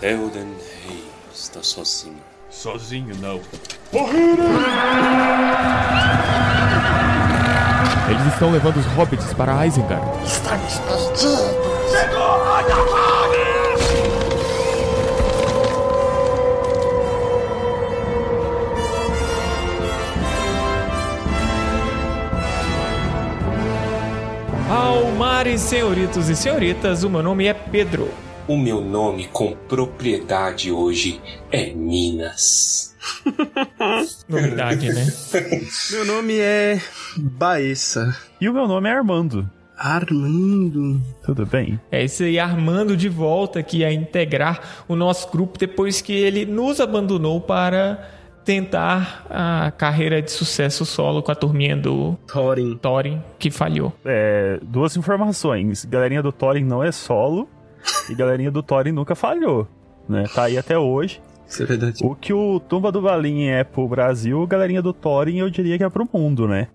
Theoden Rei está sozinho. Sozinho não. Eles estão levando os hobbits para Isengard. Estamos perdidos. Almares, senhoritos e senhoritas, o meu nome é Pedro. O meu nome com propriedade hoje é Minas. Novidade, né? Meu nome é Baessa. E o meu nome é Armando. Armando. Tudo bem? É isso aí, Armando de volta aqui a integrar o nosso grupo depois que ele nos abandonou para tentar a carreira de sucesso solo com a turminha do Thorin. Thorin, que falhou. É, duas informações. Galerinha do Thorin não é solo e galerinha do Thorin nunca falhou. Né? Tá aí até hoje. Isso é verdade. O que o Tumba do Valim é pro Brasil, galerinha do Thorin eu diria que é pro mundo, né?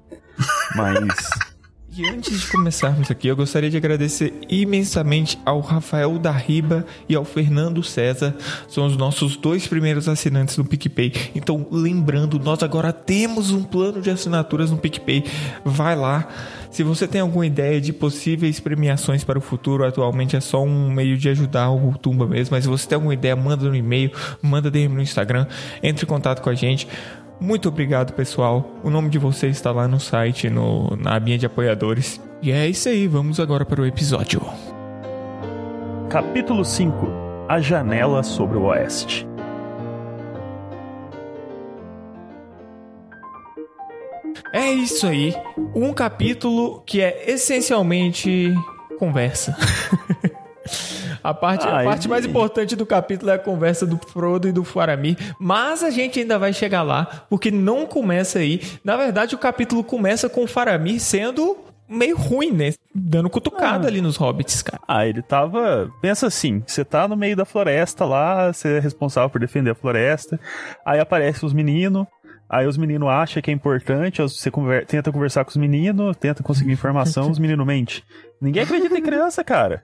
Mas. E antes de começarmos aqui, eu gostaria de agradecer imensamente ao Rafael da Riba e ao Fernando César. São os nossos dois primeiros assinantes no PicPay. Então, lembrando, nós agora temos um plano de assinaturas no PicPay. Vai lá. Se você tem alguma ideia de possíveis premiações para o futuro, atualmente é só um meio de ajudar o Tumba mesmo. Mas se você tem alguma ideia, manda no e-mail, manda DM no Instagram, entre em contato com a gente. Muito obrigado, pessoal. O nome de vocês está lá no site, no, na abinha de apoiadores. E é isso aí, vamos agora para o episódio. Capítulo 5 A Janela sobre o Oeste. É isso aí. Um capítulo que é essencialmente conversa. A parte, a Ah, parte mais importante do capítulo é a conversa do Frodo e do Faramir, mas a gente ainda vai chegar lá, porque não começa aí. Na verdade, o capítulo começa com o Faramir sendo meio ruim, né? Dando cutucada ali nos hobbits, cara. Ah, ele tava. Pensa assim: você tá no meio da floresta lá, você é responsável por defender a floresta, aí aparecem os meninos. Aí os meninos acham que é importante, você conver- tenta conversar com os meninos, tenta conseguir informação, os meninos mentem. Ninguém acredita em criança, cara.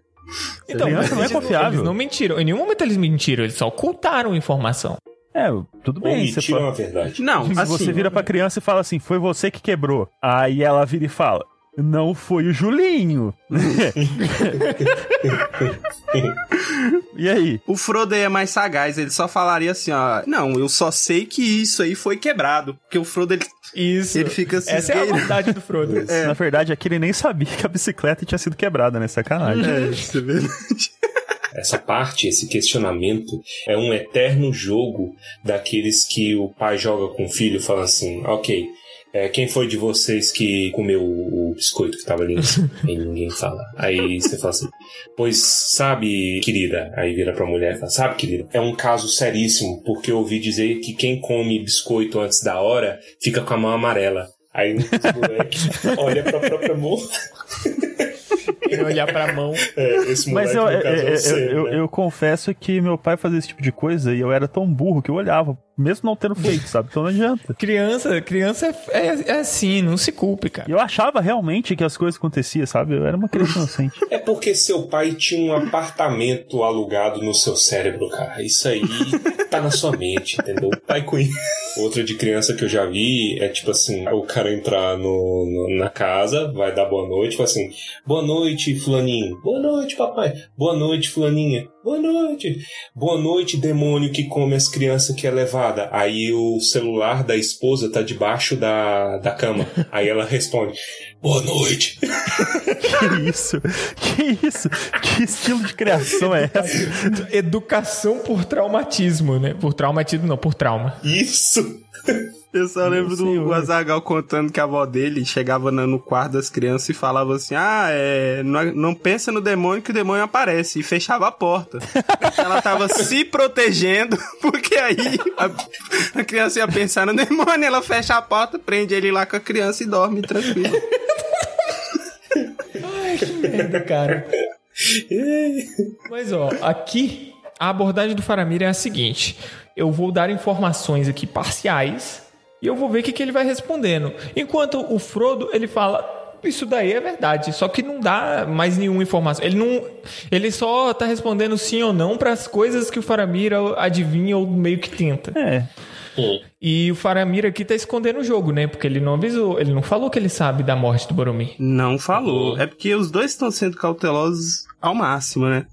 Então, Criança não é eles confiável. Eles não mentiram. Em nenhum momento eles mentiram, eles só ocultaram informação. É, tudo bem. Você, mentiram fa- a verdade. Não, se assim, você vira pra criança e fala assim, foi você que quebrou. Aí ela vira e fala, não foi o Julinho. e aí? o Frodo é mais sagaz, ele só falaria assim, ó, não, eu só sei que isso aí foi quebrado, porque o Frodo, ele, Isso. ele fica assim, Essa é a verdade do Frodo. Na verdade, aqui ele nem sabia que a bicicleta tinha sido quebrada, né? Sacanagem. É, isso é verdade. Essa parte, esse questionamento, é um eterno jogo daqueles que o pai joga com o filho e fala assim: ok, é, quem foi de vocês que comeu o biscoito que tava ali? e ninguém fala. Aí você fala assim: pois sabe, querida. Aí vira pra mulher e fala: sabe, querida, é um caso seríssimo, porque eu ouvi dizer que quem come biscoito antes da hora fica com a mão amarela. Aí os moleques olha pra própria mão. Olhar pra mão. É, esse Mas moleque, eu, no caso, é eu, você, eu- né? eu confesso que meu pai fazia esse tipo de coisa e eu era tão burro que eu olhava, mesmo não tendo feito, sabe? Então não adianta. Criança, criança é, é- é assim, não se culpe, cara. eu achava realmente que as coisas aconteciam, sabe? Eu era uma criança inocente. É porque seu pai tinha um apartamento alugado no seu cérebro, cara. Isso aí tá na sua mente, entendeu? Pai Queen. Outra de criança que eu já vi é tipo assim: o cara entrar no, no- na casa, vai dar boa noite, fala assim: Boa noite, Fulaninho. Boa noite, papai. Boa noite, Fulaninha. Boa noite. Boa noite, demônio que come as crianças que é Aí o celular da esposa tá debaixo da, da cama. Aí ela responde: Boa noite. que isso? Que isso? Que estilo de criação é essa? Educação por traumatismo, né? Por traumatismo, não, por trauma. Isso. Eu só lembro do senhor. Azagal contando que a avó dele chegava no quarto das crianças e falava assim: Ah, é, não, não pensa no demônio que o demônio aparece. E fechava a porta. Ela tava se protegendo, porque aí a, a criança ia pensar no demônio, ela fecha a porta, prende ele lá com a criança e dorme tranquilo. Merda, cara. Mas ó, aqui a abordagem do Faramir é a seguinte: eu vou dar informações aqui parciais e eu vou ver o que, que ele vai respondendo. Enquanto o Frodo ele fala isso daí é verdade. Só que não dá mais nenhuma informação. Ele não. Ele só tá respondendo sim ou não para as coisas que o Faramir adivinha ou meio que tenta. É. E o Faramir aqui tá escondendo o jogo, né? Porque ele não avisou, ele não falou que ele sabe da morte do Boromir. Não falou. É porque os dois estão sendo cautelosos ao máximo, né?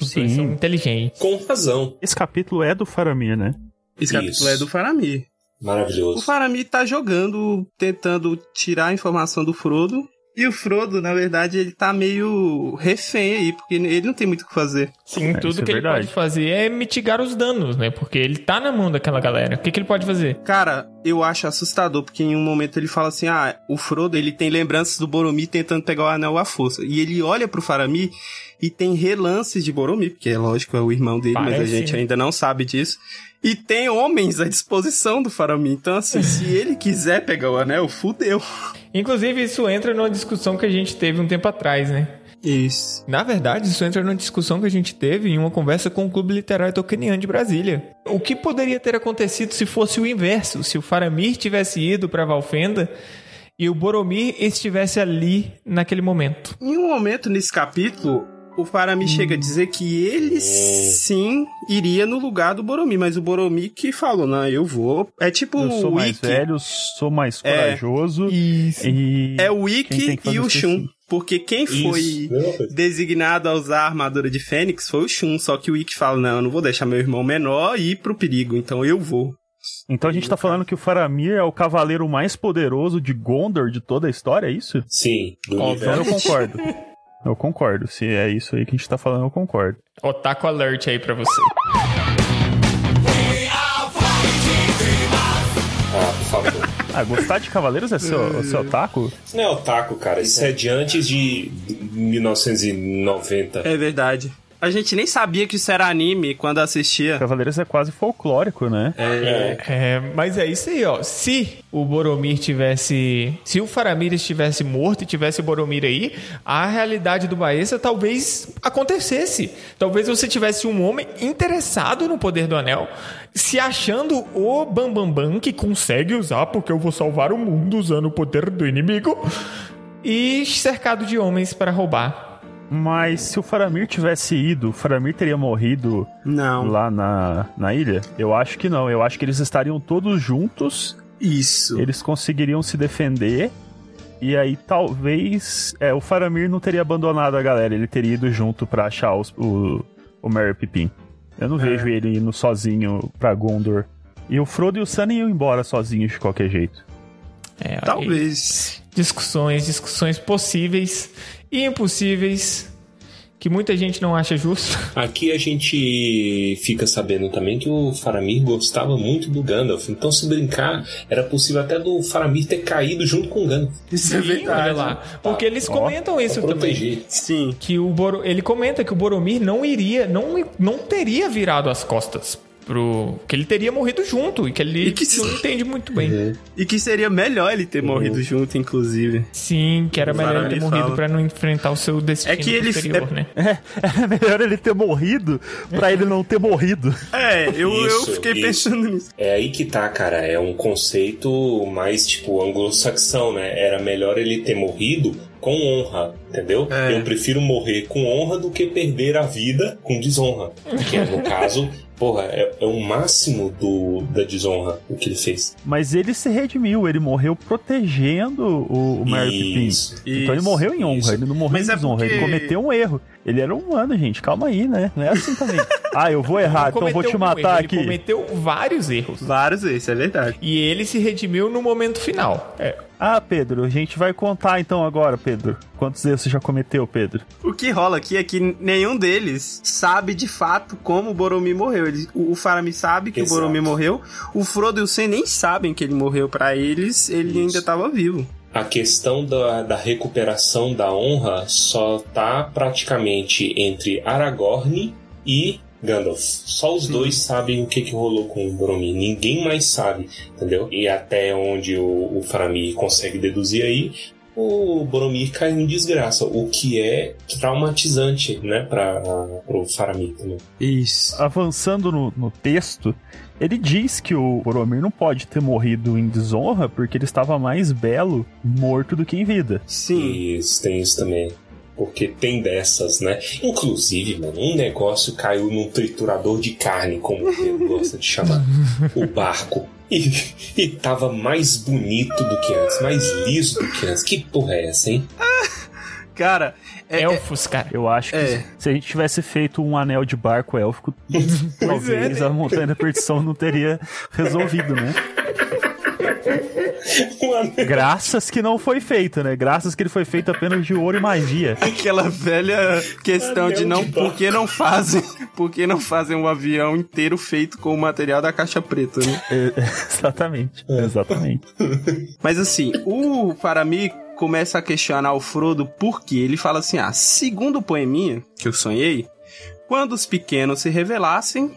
Os dois Sim. são inteligentes. Com razão. Esse capítulo é do Faramir, né? Esse capítulo Isso. é do Faramir. O Maravilhoso. Faramir tá jogando, tentando tirar a informação do Frodo. E o Frodo, na verdade, ele tá meio refém aí, porque ele não tem muito o que fazer. Sim, isso tudo é que ele verdade. pode fazer é mitigar os danos, né? Porque ele tá na mão daquela galera. O que, que ele pode fazer? Cara, eu acho assustador, porque em um momento ele fala assim: ah, o Frodo ele tem lembranças do Boromir tentando pegar o anel à força. E ele olha pro Faramir e tem relances de Boromir, porque é lógico, é o irmão dele, mas a Parece, gente né? ainda não sabe disso. E tem homens à disposição do Faramir. Então, assim, se ele quiser pegar o anel, fudeu. Inclusive, isso entra numa discussão que a gente teve um tempo atrás, né? Isso. Na verdade, isso entra numa discussão que a gente teve em uma conversa com o Clube Literário Tolkieniano de Brasília. O que poderia ter acontecido se fosse o inverso? Se o Faramir tivesse ido pra Valfenda e o Boromir estivesse ali naquele momento. Em um momento nesse capítulo, o Faramir chega a dizer que ele sim iria no lugar do Boromir, mas o Boromir que falou, não, eu vou. É tipo Eu sou o mais velho, sou mais É. corajoso. Isso. E. É o fazer e o Shun. assim? Porque quem foi Isso, designado a usar a armadura de Fênix foi o Shun. Só que o Ikki fala, não, eu não vou deixar meu irmão menor ir pro perigo, então eu vou. Então a gente tá falando que o Faramir é o cavaleiro mais poderoso de Gondor de toda a história, é isso? Sim, Então eu concordo. Eu concordo. Se é isso aí que a gente tá falando, eu concordo. Otaku alert aí pra você. Ah, por favor. Ah, gostar de cavaleiros é seu, é seu taco? Isso não é otaku, cara. Isso é de antes de 1990. É verdade. A gente nem sabia que isso era anime quando assistia. Cavaleiros é quase folclórico, né? É. É, mas é isso aí, ó. Se o Boromir tivesse. Se o Faramir estivesse morto e tivesse o Boromir aí, a realidade do Baessa talvez acontecesse. Talvez você tivesse um homem interessado no poder do anel, se achando o Bambambam Bam Bam, que consegue usar porque eu vou salvar o mundo usando o poder do inimigo, e cercado de homens para roubar. Mas se o Faramir tivesse ido, o Faramir teria morrido Não. lá na, na ilha? Eu acho que não. Eu acho que eles estariam todos juntos, Isso. eles conseguiriam se defender. E aí talvez. É, o Faramir não teria abandonado a galera, ele teria ido junto pra achar os- o, o Merry Pippin. Eu não vejo ele indo sozinho pra Gondor. E o Frodo e o Sam iam embora sozinhos de qualquer jeito. É, aí- Talvez. discussões, discussões possíveis e impossíveis que muita gente não acha justo. Aqui a gente fica sabendo também que o Faramir gostava muito do Gandalf. Então, se brincar, era possível até do Faramir ter caído junto com o Gandalf. Isso é Sim, verdade. olha lá, porque eles Ó, comentam isso também. Sim. Que o Boro, ele comenta que o Boromir não iria, não, não teria virado as costas pro que ele teria morrido junto e que ele E que se- não entende muito bem. E que seria melhor ele ter morrido junto, inclusive. Sim, que era O melhor ele ter morrido pra não enfrentar o seu destino É que ele- posterior, é- né? É, melhor ele ter morrido pra ele não ter morrido. É, eu, eu Isso, fiquei isso. pensando nisso. É aí que tá, cara. É um conceito mais, tipo, anglo-saxão, né? Era melhor ele ter morrido com honra, entendeu? É. Eu prefiro morrer com honra do que perder a vida com desonra. Que é, no caso, porra, é, é o máximo do, da desonra o que ele fez. Mas ele se redimiu, ele morreu protegendo o, o Merry Pippin. Isso. Então ele morreu em honra, isso. ele não morreu Mas em é desonra, ele porque- cometeu um erro. Ele era humano, gente, calma aí, né? Não é assim também. ah, eu vou errar, então eu vou te um matar erro, aqui. Ele cometeu vários erros. Vários vezes, é verdade. E ele se redimiu no momento final. É, Ah, Pedro, a gente vai contar então agora, Pedro. Quantos erros você já cometeu, Pedro? O que rola aqui é que nenhum deles sabe de fato como o Boromir morreu. Ele, o, o Faramir sabe que Exato. o Boromir morreu. O Frodo e o Sam nem sabem que ele morreu pra eles. Ele Isso. ainda tava vivo. A questão da, da recuperação da honra só tá praticamente entre Aragorn e Gandalf. Só os dois sabem o que, que rolou com o Boromir. Ninguém mais sabe, entendeu? E até onde o, o Faramir consegue deduzir aí, o Boromir cai em desgraça, o que é traumatizante, né, para o Faramir também. Isso. Avançando no, no texto, Ele diz que o Boromir não pode ter morrido em desonra porque ele estava mais belo morto do que em vida. Sim. Isso, tem isso também. Porque tem dessas, né? Inclusive, mano, um negócio caiu num triturador de carne, como ele gosta de chamar, o barco. E, e tava mais bonito do que antes, mais liso do que antes. Que porra é essa, hein? Cara, é, é- Elfos, cara. Eu acho que É. se a gente tivesse feito um anel de barco élfico, talvez é, né? a Montanha da Perdição não teria resolvido, né? Graças que não foi feito, né? Graças que ele foi feito apenas de ouro e magia. aquela velha questão de Anel não, de por que não fazem, por que não fazem um avião inteiro feito com o material da caixa preta, né? É, exatamente, exatamente. Mas assim, o Faramir começa a questionar o Frodo porque ele fala assim: ah, segundo o poeminha que eu sonhei, quando os pequenos se revelassem,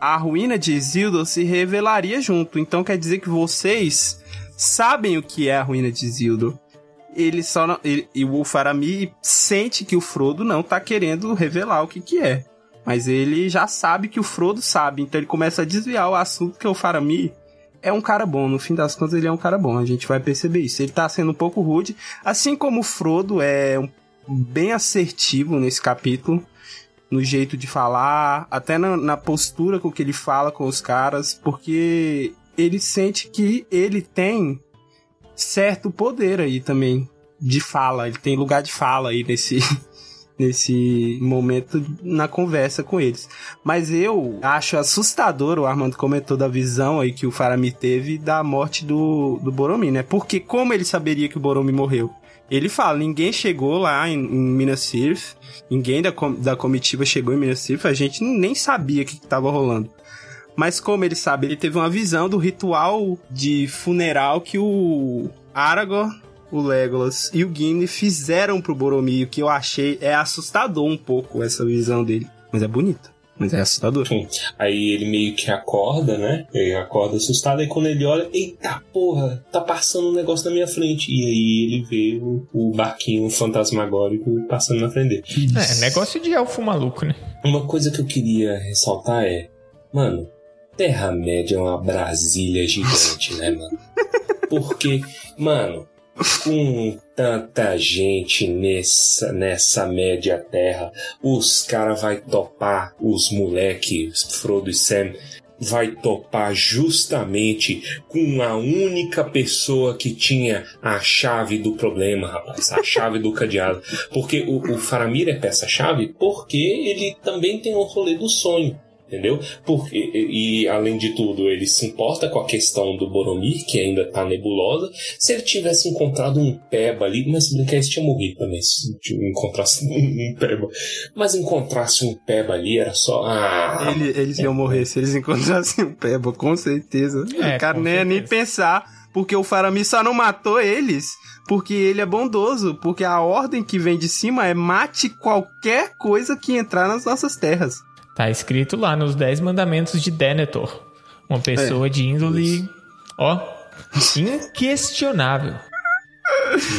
a ruína de Isildur se revelaria junto. Então quer dizer que vocês sabem o que é a ruína de Isildur. Ele só não, ele- e o Faramir sente que o Frodo não tá querendo revelar o que que é. Mas ele já sabe que o Frodo sabe, então ele começa a desviar o assunto que o Faramir é um cara bom, no fim das contas ele é um cara bom, a gente vai perceber isso. Ele tá sendo um pouco rude, assim como o Frodo é um- bem assertivo nesse capítulo, no jeito de falar, até na, na postura com que ele fala com os caras, porque ele sente que ele tem certo poder aí também de fala, ele tem lugar de fala aí nesse nesse momento na conversa com eles. Mas eu acho assustador, o Armando comentou da visão aí que o Faramir teve da morte do, do Boromir, né? Porque como ele saberia que o Boromir morreu? Ele fala, ninguém chegou lá em, em Minas Tirith, ninguém da, com- da comitiva chegou em Minas Tirith, a gente nem sabia o que estava rolando. Mas como ele sabe, ele teve uma visão do ritual de funeral que o Aragorn, o Legolas e o Gimli fizeram pro Boromir, o que eu achei é assustador um pouco essa visão dele. Mas é bonita, mas é assustador. Aí ele meio que acorda, né? Ele acorda assustado, e quando ele olha, eita porra, tá passando um negócio na minha frente. E aí ele vê o, o barquinho fantasmagórico passando na frente dele. É, negócio de elfo maluco, né? Uma coisa que eu queria ressaltar é, mano, Terra-média é uma Brasília gigante, né, mano? Porque, mano, com tanta gente nessa, nessa média terra, os caras vai topar, os moleques, Frodo e Sam, vai topar justamente com a única pessoa que tinha a chave do problema, rapaz, a chave do cadeado. Porque o, o Faramir é peça-chave porque ele também tem o rolê do sonho. Entendeu? Porque, e, e, além de tudo, ele se importa com a questão do Boromir, que ainda tá nebulosa. Se ele tivesse encontrado um Peba ali, mas se brincar, esse tinha morrido também, se encontrasse um, um Peba. Mas encontrasse um Peba ali, era só. Ah, Ele- eles iam morrer se eles encontrassem o Peba, com certeza. É, o cara nem ia nem certeza. pensar, porque o Faramir só não matou eles porque ele é bondoso, porque a ordem que vem de cima é mate qualquer coisa que entrar nas nossas terras. Tá escrito lá nos 10 mandamentos de Denethor. Uma pessoa de índole, ó, inquestionável.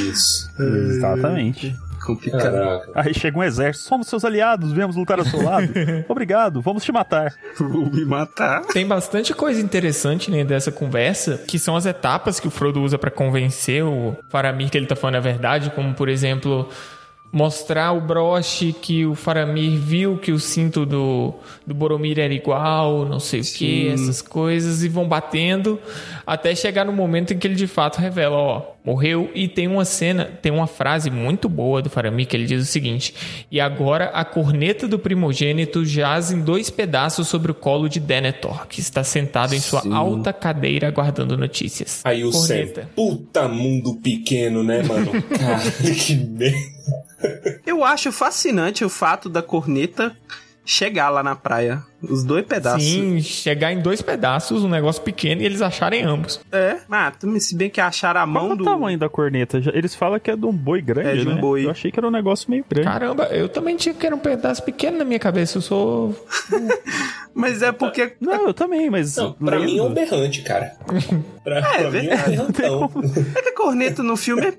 isso. Exatamente. Complicado. Caraca. Aí chega um exército, somos seus aliados, viemos lutar ao seu lado. Obrigado, vamos te matar. Vou me matar. Tem bastante coisa interessante né, dessa conversa, que são as etapas que o Frodo usa pra convencer o Faramir que ele tá falando a verdade, como por exemplo, mostrar o broche que o Faramir viu que o cinto do, do Boromir era igual, não sei o que, essas coisas, e vão batendo até chegar no momento em que ele de fato revela, ó, morreu. E tem uma cena, tem uma frase muito boa do Faramir que ele diz o seguinte: E agora a corneta do primogênito jaz em dois pedaços sobre o colo de Denethor, que está sentado em sua alta cadeira aguardando notícias. Aí o Sam, corneta. puta mundo pequeno, né, mano? Cara, que merda. Eu acho fascinante o fato da corneta chegar lá na praia. Os dois pedaços. Sim, chegar em dois pedaços, um negócio pequeno, e eles acharem ambos. É. Ah, se bem que acharam a Qual mão que é do. o tamanho da corneta? Já- Eles falam que é de um boi grande, É de um né? boi. Eu achei que era um negócio meio grande. Caramba, eu também tinha que era um pedaço pequeno na minha cabeça. Eu sou. Mas é porque. Não, eu também, mas... Não, pra lendo- mim é um berrante, cara. Pra, pra mim é um berrantão. É que a corneta no filme é,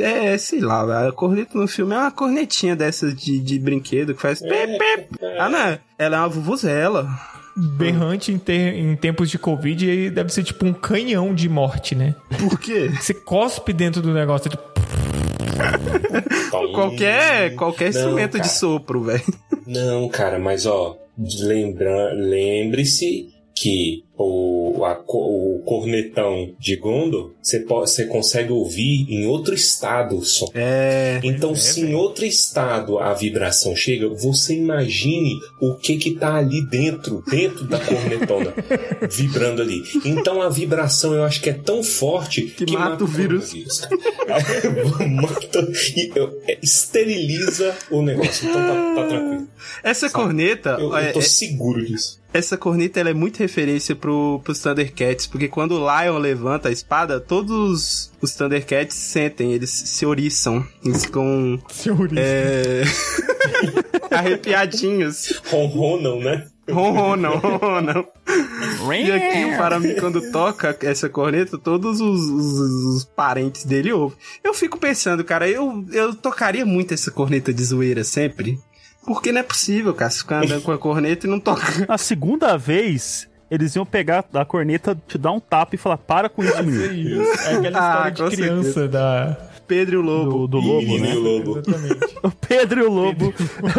é, é, sei lá, a corneta no filme é uma cornetinha dessas de, de brinquedo que faz. pep, pep. Ah, não. Ela é uma vuvuzela. berrante em, ter- em tempos de Covid e deve ser tipo um canhão de morte, né? Por quê? Você cospe dentro do negócio. é tipo, Qualquer, qualquer Não, instrumento cara. de sopro, velho. Não, cara, mas ó, lembra, lembre-se que o, a o cornetão de Gondor você consegue ouvir em outro estado o som. É. Então, se em outro estado a vibração chega, você imagine o que que tá ali dentro, dentro da cornetona, vibrando ali. Então, a vibração eu acho que é tão forte que, mata o vírus. cara. mata e eu- é, esteriliza o negócio. Então, tá, tá tranquilo. Essa corneta, Eu, é- eu tô é- seguro disso. Essa corneta ela é muito referência pro, pros Thundercats, porque quando o Lion levanta a espada, todos os Thundercats sentem, eles se oriçam, eles ficam senhorita. é, arrepiadinhos. Ronronam, né? Ronronam, ronronam. E aqui o Faramir, quando toca essa corneta, todos os, os- os parentes dele ouvem. Eu fico pensando, cara, eu, eu tocaria muito essa corneta de zoeira sempre. Porque não é possível, cara, você ficar andando com a corneta e não tocar. A segunda vez, eles iam pegar a corneta, te dar um tapa e falar: para com isso, É menino. É aquela Ah, história de criança da. Pedro e o Lobo. Do, do lobo, né? e o lobo. Exatamente. O Pedro e o Lobo.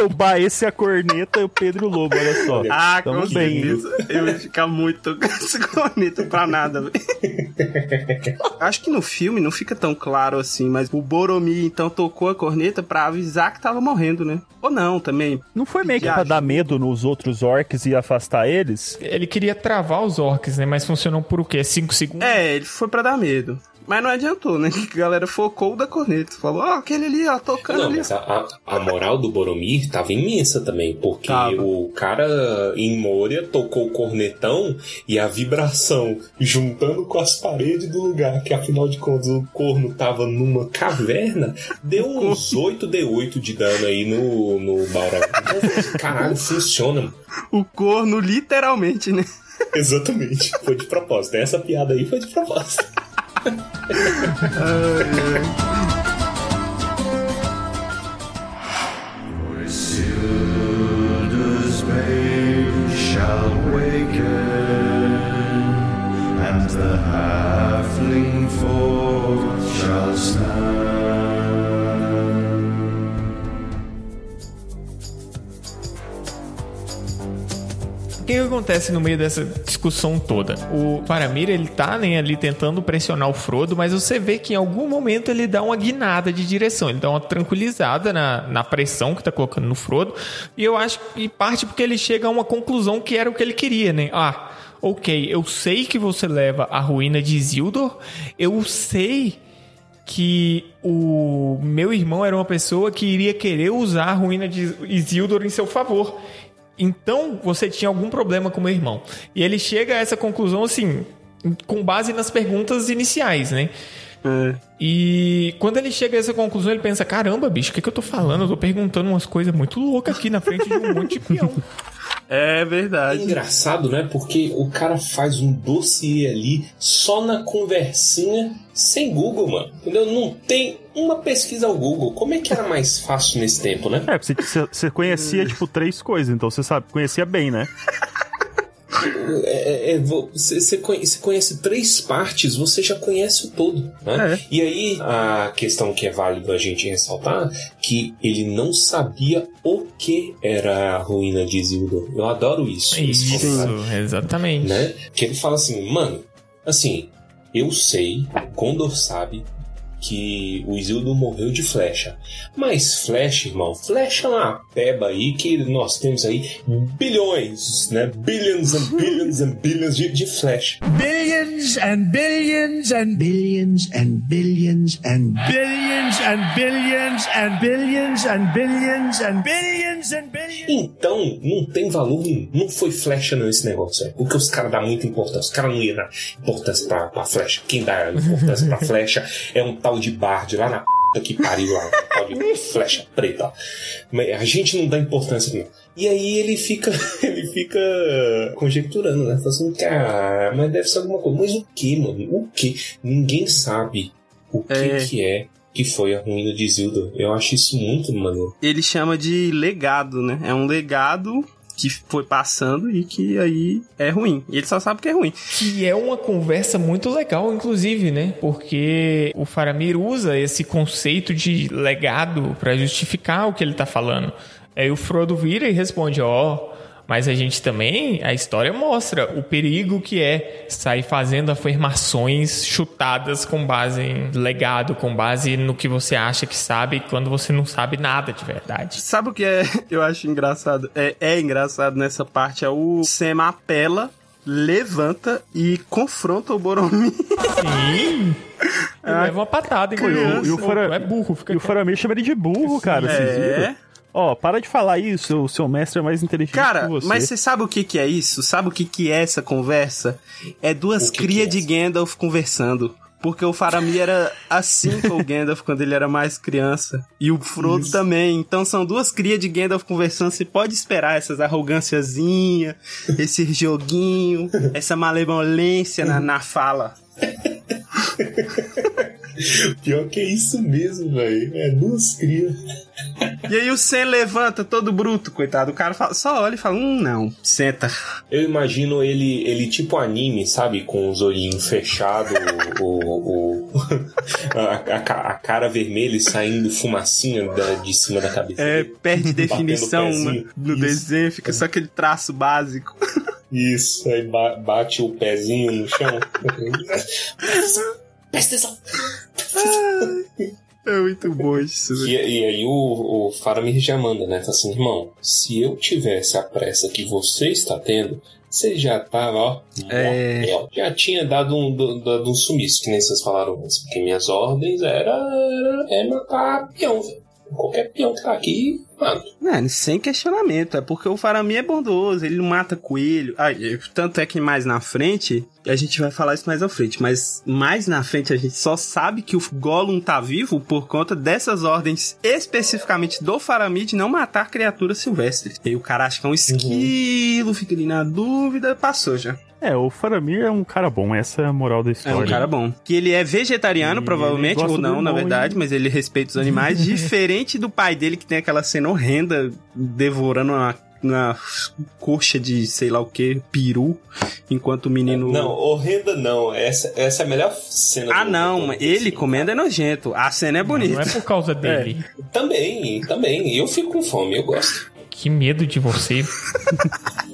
o Baesse a corneta e o Pedro e o Lobo, olha só. Ah, Tamo com bem. certeza. Eu ia ficar muito tocando essa corneta pra nada, velho. Acho que no filme não fica tão claro assim, mas o Boromir então tocou a corneta pra avisar que tava morrendo, né? Ou não, também. Não foi meio que pra dar medo nos outros orcs e afastar eles? Ele queria travar os orcs, né? Mas funcionou por o quê? 5 segundos? É, ele foi pra dar medo. Mas não adiantou, né? Que a galera focou o da corneta. Falou, ó, aquele ali, ó, tocando Não, ali. mas a, a, moral do Boromir tava imensa também, porque Tava. o cara em Moria tocou o cornetão e a vibração juntando com as paredes do lugar, que afinal de contas o corno tava numa caverna, deu uns 8d8 de dano aí no, no Balrog. Então, caralho, funciona. mano. O corno, literalmente, né? Exatamente. Foi de propósito. Essa piada aí foi de propósito. The halfling folk shall stand. Que, que acontece no meio dessa discussão toda? O Faramir, ele tá né, ali tentando pressionar o Frodo, mas você vê que em algum momento ele dá uma guinada de direção, ele dá uma tranquilizada na, na pressão que tá colocando no Frodo, e eu acho que parte porque ele chega a uma conclusão que era o que ele queria, né? Ah, ok, eu sei que você leva a ruína de Isildur, eu sei que o meu irmão era uma pessoa que iria querer usar a ruína de Isildur em seu favor. Então você tinha algum problema com meu irmão. E ele chega a essa conclusão assim, com base nas perguntas iniciais, né? É. E quando ele chega a essa conclusão, ele pensa: caramba, bicho, o que, que eu tô falando? Eu tô perguntando umas coisas muito loucas aqui na frente de um monte de peão. É É verdade. engraçado, né? Porque o cara faz um dossiê ali só na conversinha sem Google, mano. Entendeu? Não tem uma pesquisa ao Google. Como é que era mais fácil nesse tempo, né? É, você, você- você conhecia, tipo, três coisas, então você sabe, conhecia bem, né? É, é, vo- Você você conhe- você conhece três partes, você já conhece o todo. Né? É. E aí, a questão que é válido a gente ressaltar, que ele não sabia o que era a ruína de Isildur. Eu adoro isso. Isso, exatamente. né? Que ele fala assim, mano, assim, eu sei, Gondor sabe que o Isildur morreu de flecha. Mas flecha, irmão, flecha é uma peba aí que nós temos aí bilhões, né? Billions and billions and billions de, de flecha. billions and billions and billions and billions and billions and billions and billions and billions and billions and billions. Então, não tem valor nenhum. Não foi flecha não esse negócio. É. Porque os caras dão muita importância. Os caras não iam dar importância pra, pra flecha. Quem dá importância pra flecha é um tal de Bard lá na p que pariu lá. Tal de flecha preta. a gente não dá importância não. E aí ele fica, ele fica conjecturando, né? Falando assim, cara, mas deve ser alguma coisa. Mas o que, mano? O que? Ninguém sabe o que É. que é que foi a ruína de Isildur. Eu acho isso muito maneiro. Ele chama de legado, né? É um legado que foi passando e que aí é ruim. E ele só sabe que é ruim. Que é uma conversa muito legal, inclusive, né? Porque o Faramir usa esse conceito de legado pra justificar o que ele tá falando. Aí o Frodo vira e responde: Ó, mas a gente também, a história mostra o perigo que é sair fazendo afirmações chutadas com base em legado, com base no que você acha que sabe, quando você não sabe nada de verdade. Sabe o que é, eu acho engraçado? É, é engraçado nessa parte, é o Sam apela, levanta e confronta o Boromir. Sim. E leva uma patada Pô, e o- e o Fara- É burro, fica E o Faramir chama ele de burro, cara. Vocês viram? É. Ó, para de falar isso, o seu mestre é mais inteligente Cara, que você. mas você sabe o que que é isso? Sabe o que que é essa conversa? É duas que crias que é de Gandalf conversando. Porque o Faramir era assim com o Gandalf quando ele era mais criança. E o Frodo também. Então são duas crias de Gandalf conversando. Você pode esperar essas arroganciazinhas, esse joguinho, essa malevolência na, na fala. Pior que é isso mesmo, velho. É duas crias. E aí o Sam levanta todo bruto, coitado. O cara fala- só olha e fala: Hum, não, senta. Eu imagino ele, ele tipo anime, sabe? Com os olhinhos fechados, o, o- a, a- a cara vermelha e saindo fumacinha da- de cima da cabeça. É, perde definição no Isso. desenho, fica só aquele traço básico. Isso, aí ba- bate o pezinho no chão. Presta atenção! É muito bom isso. E, e aí o, o Faramir já manda, né? Fala assim, irmão, se eu tivesse a pressa que você está tendo, você já tava, ó, É. Já tinha dado um, do- dado um sumiço, que nem vocês falaram antes, porque minhas ordens era, era é matar peão, velho. Qualquer peão que tá aqui, mato. Mano, sem questionamento. É porque o Faramir é bondoso, ele não mata coelho. Ah, tanto é que mais na frente, a gente vai falar isso mais à frente, mas mais na frente a gente só sabe que o Gollum tá vivo por conta dessas ordens especificamente do Faramir de não matar criaturas silvestres. E aí o cara acha que é um esquilo, fica ali na dúvida, passou já. É, o Faramir é um cara bom, essa é a moral da É história. um cara bom. Que ele é vegetariano, E provavelmente, ou não, na verdade, e- mas ele respeita os animais, diferente do pai dele, que tem aquela cena horrenda devorando uma, uma coxa de sei lá o que, peru, enquanto o menino. Não, horrenda não. Essa, essa é a melhor cena Ah, do- não, ele comendo é nojento. A cena é Não bonita. é por causa dele. Também, também. Eu fico com fome, eu gosto. Que medo de você.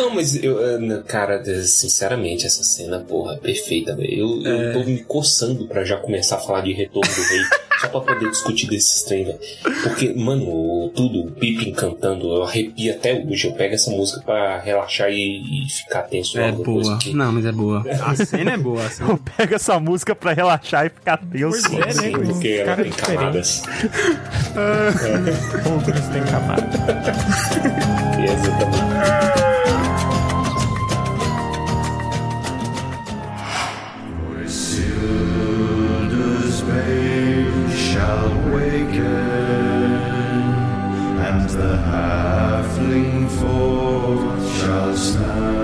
Não, mas eu, eh, cara, sinceramente, essa cena, porra, perfeita, velho. Eu, É. eu tô me coçando pra já começar a falar de Retorno do Rei, só pra poder discutir desses trem, velho. Porque, mano, tudo, o Pippin cantando, eu arrepio até hoje. Eu pego essa música pra relaxar e, e ficar tenso É boa. porque- Não, mas é boa. A cena é boa. cena- Eu pego essa música pra relaxar e ficar Deus. Pois é, né? Porque ela tem diferente. camadas. Outros têm camada. Halfling forth shall stand.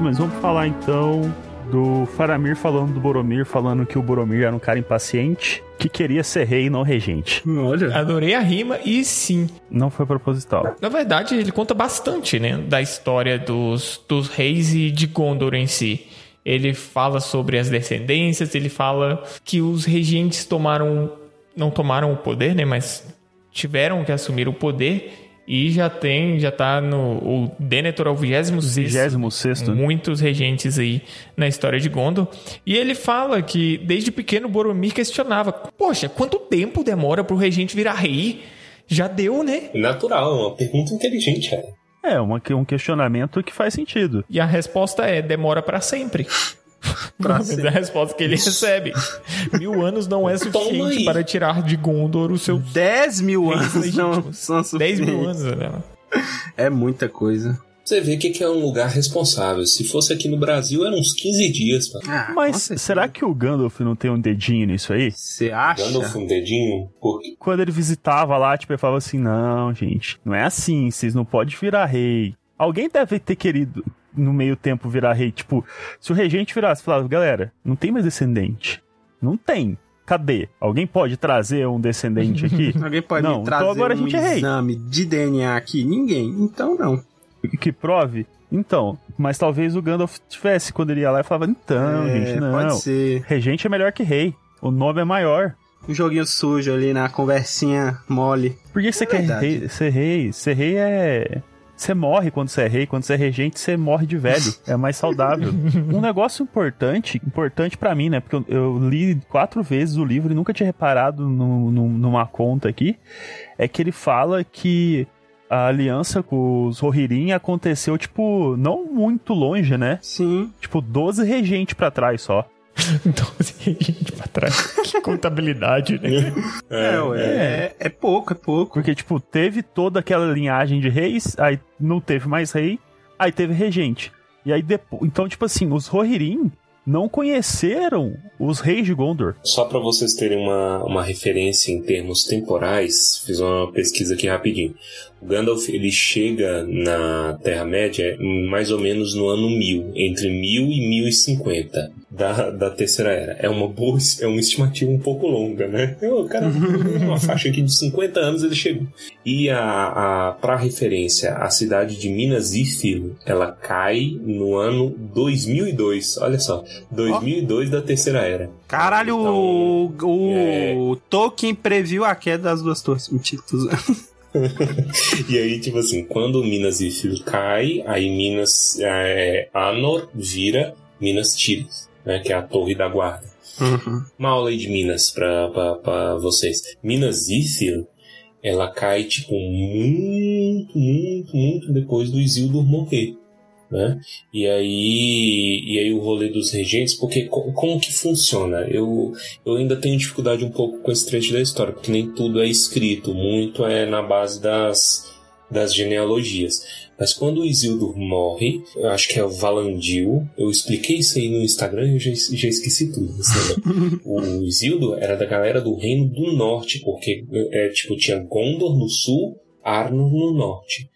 Mas vamos falar então do Faramir falando do Boromir, falando que o Boromir era um cara impaciente, que queria ser rei e não regente. Olha. Adorei a rima e sim. Não foi proposital. Na verdade, ele conta bastante, né? Da história dos, dos reis e de Gondor em si. Ele fala sobre as descendências, ele fala que os regentes tomaram. Não tomaram o poder, né? Mas tiveram que assumir o poder. E já tem, já tá no. O Denethor é o 26 26 muitos regentes aí na história de Gondor. E ele fala que desde pequeno Boromir questionava: Poxa, quanto tempo demora pro regente virar rei? Já deu, né? Natural, é uma pergunta inteligente, cara. É, uma, um questionamento que faz sentido. E a resposta é: demora pra sempre. Pra sempre. é a resposta que ele recebe. Mil anos não é suficiente para tirar de Gondor o seu 10 mil anos não legítimos. são 10 mil suficientes. anos. Né? É muita coisa. Você vê que que é um lugar responsável. Se fosse aqui no Brasil, eram uns 15 dias. Ah, Mas será que o Gandalf não tem um dedinho nisso aí? Você acha? Gandalf um dedinho, porque Quando ele visitava lá, tipo, ele falava assim: não, gente, não é assim, vocês não podem virar rei. Alguém deve ter querido. no meio tempo virar rei? Tipo, se o regente virasse e falasse, galera, não tem mais descendente. Não tem. Cadê? Alguém pode trazer um descendente aqui? Alguém pode Não, então trazer agora a um gente é rei. exame de DNA aqui? Ninguém. Então não. Que prove? Então, mas talvez o Gandalf tivesse quando ele ia lá e falava, então, É, gente, não. pode ser. Regente é melhor que rei. O nome é maior. Um joguinho sujo ali na conversinha mole. Por que você quer rei- ser rei? Ser rei é. Você morre quando você é rei, quando você é regente, você morre de velho. É mais saudável. um negócio importante, importante pra mim, né? Porque eu, eu li quatro vezes o livro e nunca tinha reparado no- no- numa conta aqui. É que ele fala que a aliança com os Rohirrim aconteceu, tipo, não muito longe, né? Sim. Tipo, 12 regentes pra trás só. 12 gente pra trás. Que contabilidade, né? É, ué. É, é pouco, é pouco. Porque, tipo, teve toda aquela linhagem de reis, aí não teve mais rei, aí teve regente. E aí depois. Então, tipo assim, os Rohirrim não conheceram os reis de Gondor. Só para vocês terem uma, uma referência em termos temporais, fiz uma pesquisa aqui rapidinho. O Gandalf ele chega na Terra-média mais ou menos no ano 1000, entre 1000 e 1050 da, da Terceira Era. É uma boa, é uma estimativa um pouco longa, né? O cara, uma faixa aqui de 50 anos ele chegou. E a, a para referência, a cidade de Minas Ithil, ela cai no ano 2002. Olha só, 2002 da Terceira Era. Caralho, o, o Tolkien previu a queda das duas torres. Mentira. E aí, tipo assim, quando Minas Ithil cai, aí Minas é, Anor vira Minas Tirith, né? Que é a torre da guarda. Uhum. Uma aula aí de Minas pra, pra, pra vocês. Minas Ithil, ela cai, tipo, muito, muito, muito depois do Isildur morrer. Né? E aí, e aí o rolê dos regentes, porque co- como que funciona? Eu, eu ainda tenho dificuldade um pouco com esse trecho da história, porque nem tudo é escrito, muito é na base das, das genealogias. Mas quando o Isildur morre, eu acho que é o Valandil, eu expliquei isso aí no Instagram e eu já, já esqueci tudo. o Isildur era da galera do Reino do Norte, porque é, tipo, tinha Gondor no sul, Arnor no norte.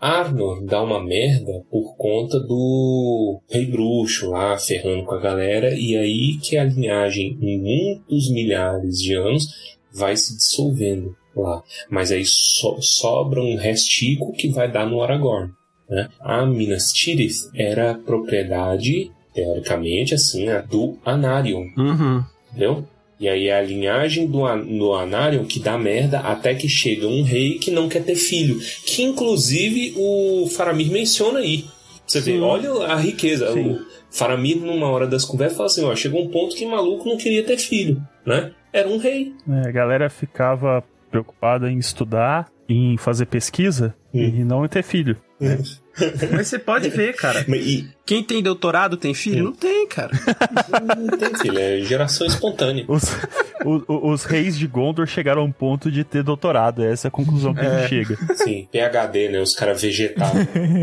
Arnor dá uma merda por conta do Rei Bruxo lá ferrando com a galera, e aí que a linhagem, em muitos milhares de anos, vai se dissolvendo lá. Mas aí so- sobra um restico que vai dar no Aragorn. Né? A Minas Tirith era propriedade, teoricamente, assim, do Anarion. Uhum. Entendeu? E aí é a linhagem do, An- do Anarion que dá merda até que chega um rei que não quer ter filho. Que inclusive o Faramir menciona aí. Você vê, olha a riqueza. O Faramir, numa hora das conversas, fala assim: ó, chegou um ponto que maluco não queria ter filho, né? Era um rei. É, a galera ficava preocupada em estudar, em fazer pesquisa e não em ter filho. Mas você pode ver, cara. Mas e- Quem tem doutorado tem filho? Não tem, cara. não tem filho, é geração espontânea. Os, o- o- os reis de Gondor chegaram a um ponto de ter doutorado. Essa é a conclusão que a gente chega. Sim, PHD, né? Os caras vegetados.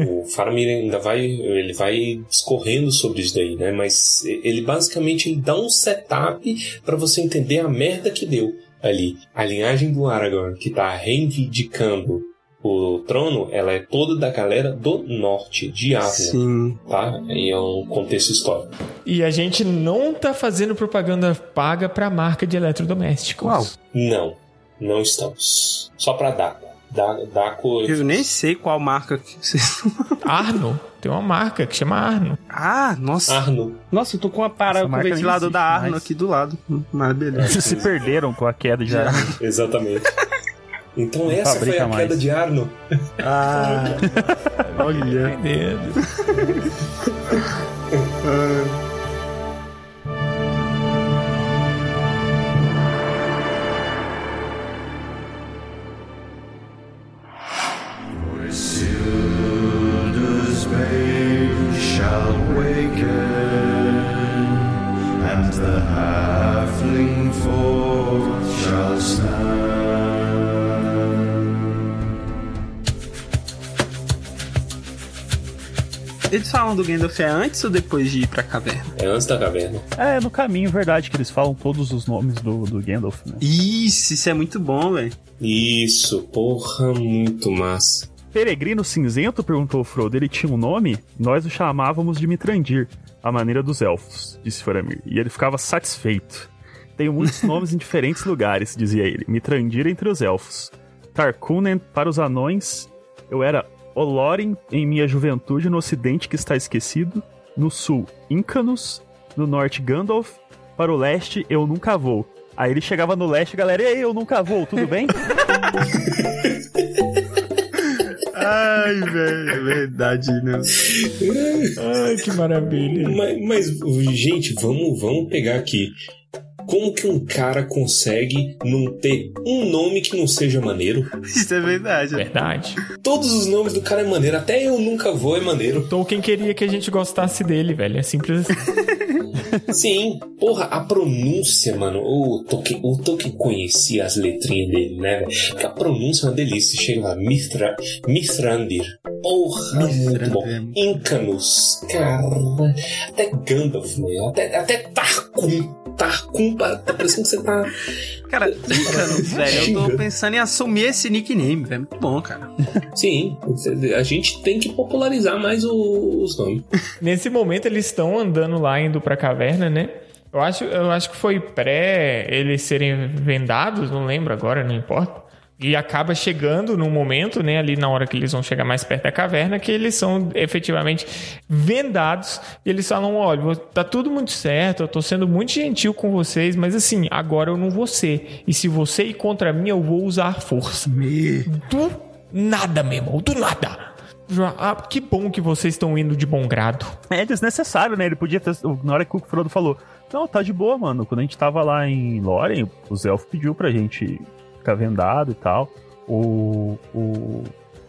o Faramir ainda vai, ele vai discorrendo sobre isso daí, né? Mas ele basicamente ele dá um setup pra você entender a merda que deu ali. A linhagem do Aragorn, que tá reivindicando o trono, ela é toda da galera do norte, de Arnor, Sim. tá? E é um contexto histórico. E a gente não tá fazendo propaganda paga pra marca de eletrodomésticos. Qual? Não, não estamos. Só pra Daco. Da- Daco... Eu nem sei qual marca que vocês. Arno. Tem uma marca que chama Arno. Ah, nossa. Arno. Nossa, eu tô com uma parada com o marca nem ventilador da Arno mais. aqui do lado. Mas beleza. Vocês se perderam com a queda de Arno. Exatamente. Então Não essa foi a mais. queda de Arno. Ah, olha. Entendendo. Isildur's Eles falam do Gandalf é antes ou depois de ir pra caverna? É antes da caverna. É, no caminho, verdade, que eles falam todos os nomes do, do Gandalf, né? Isso, isso é muito bom, velho. Isso, porra, muito massa. peregrino cinzento? perguntou o Frodo. Ele tinha um nome? Nós o chamávamos de Mitrandir, a maneira dos elfos, disse Faramir. E ele ficava satisfeito. Tenho muitos nomes em diferentes lugares, dizia ele. Mitrandir entre os elfos. Tarkunen para os anões. Eu era Olorin em minha juventude no ocidente que está esquecido. No sul, Incanus. No norte, Gandalf. Para o leste, eu nunca vou. Aí ele chegava no leste, galera, e aí, eu nunca vou, tudo bem? Ai, velho, é verdade, né? Ai, que maravilha. Mas, mas, gente, vamos, vamos pegar aqui. Como que um cara consegue não ter um nome que não seja maneiro? Isso é verdade. Verdade. Todos os nomes do cara é maneiro, até eu nunca vou é maneiro. Tolkien queria que a gente gostasse dele, velho. É simples assim. Sim, porra, a pronúncia, mano. O Tolkien, o Tolkien conhecia as letrinhas dele, né? velho? Porque a pronúncia é uma delícia. Chega lá, Mithra, Mithrandir. Porra, muito bom. Incanus, cara. Até Gandalf, mano. Até, até Tarkum. Tarkum, tá parecendo que você tá. Cara, velho, eu tô pensando em assumir esse nickname, velho. Muito bom, cara. Sim, a gente tem que popularizar mais o- os nomes. Nesse momento eles estão andando lá, indo pra caverna, né? Eu acho, eu acho que foi pré eles serem vendados, não lembro agora, não importa. E acaba chegando num momento, né, ali na hora que eles vão chegar mais perto da caverna, que eles são efetivamente vendados. E eles falam: olha, tá tudo muito certo, eu tô sendo muito gentil com vocês, mas assim, agora eu não vou ser. E se você ir contra mim, eu vou usar força. Do nada, meu irmão, do nada. Ah, que bom que vocês estão indo de bom grado. É desnecessário, né? Ele podia ter. Na hora que o Frodo falou: Não, tá de boa, mano. Quando a gente tava lá em Lórien, os elfos pediu pra gente ficar vendado e tal. O. O.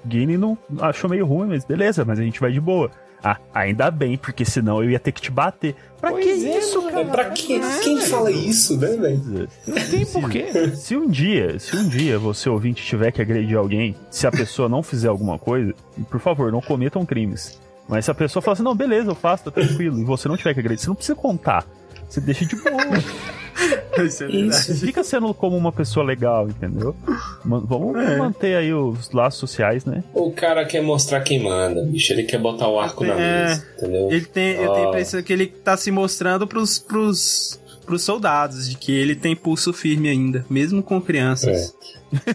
Guine não achou meio ruim, mas beleza, mas a gente vai de boa. Ah, ainda bem, porque senão eu ia ter que te bater. Pra que Pois é, isso, cara? Pra quê? Quem fala isso, né, velho? Não tem porquê. Se um dia, se um dia você ouvinte tiver que agredir alguém, se a pessoa não fizer alguma coisa, por favor, não cometam crimes. Mas se a pessoa falar assim, não, beleza, eu faço, tá tranquilo, e você não tiver que agredir, você não precisa contar. Você deixa de boa. Isso é verdade. Você fica sendo como uma pessoa legal, entendeu? Vamos manter aí os laços sociais, né? O cara quer mostrar quem manda, bicho. Ele quer botar o arco na É. mesa, entendeu? Ele tem, eu tenho a Ah. impressão que ele tá se mostrando pros, pros, pros soldados, de que ele tem pulso firme ainda, mesmo com crianças.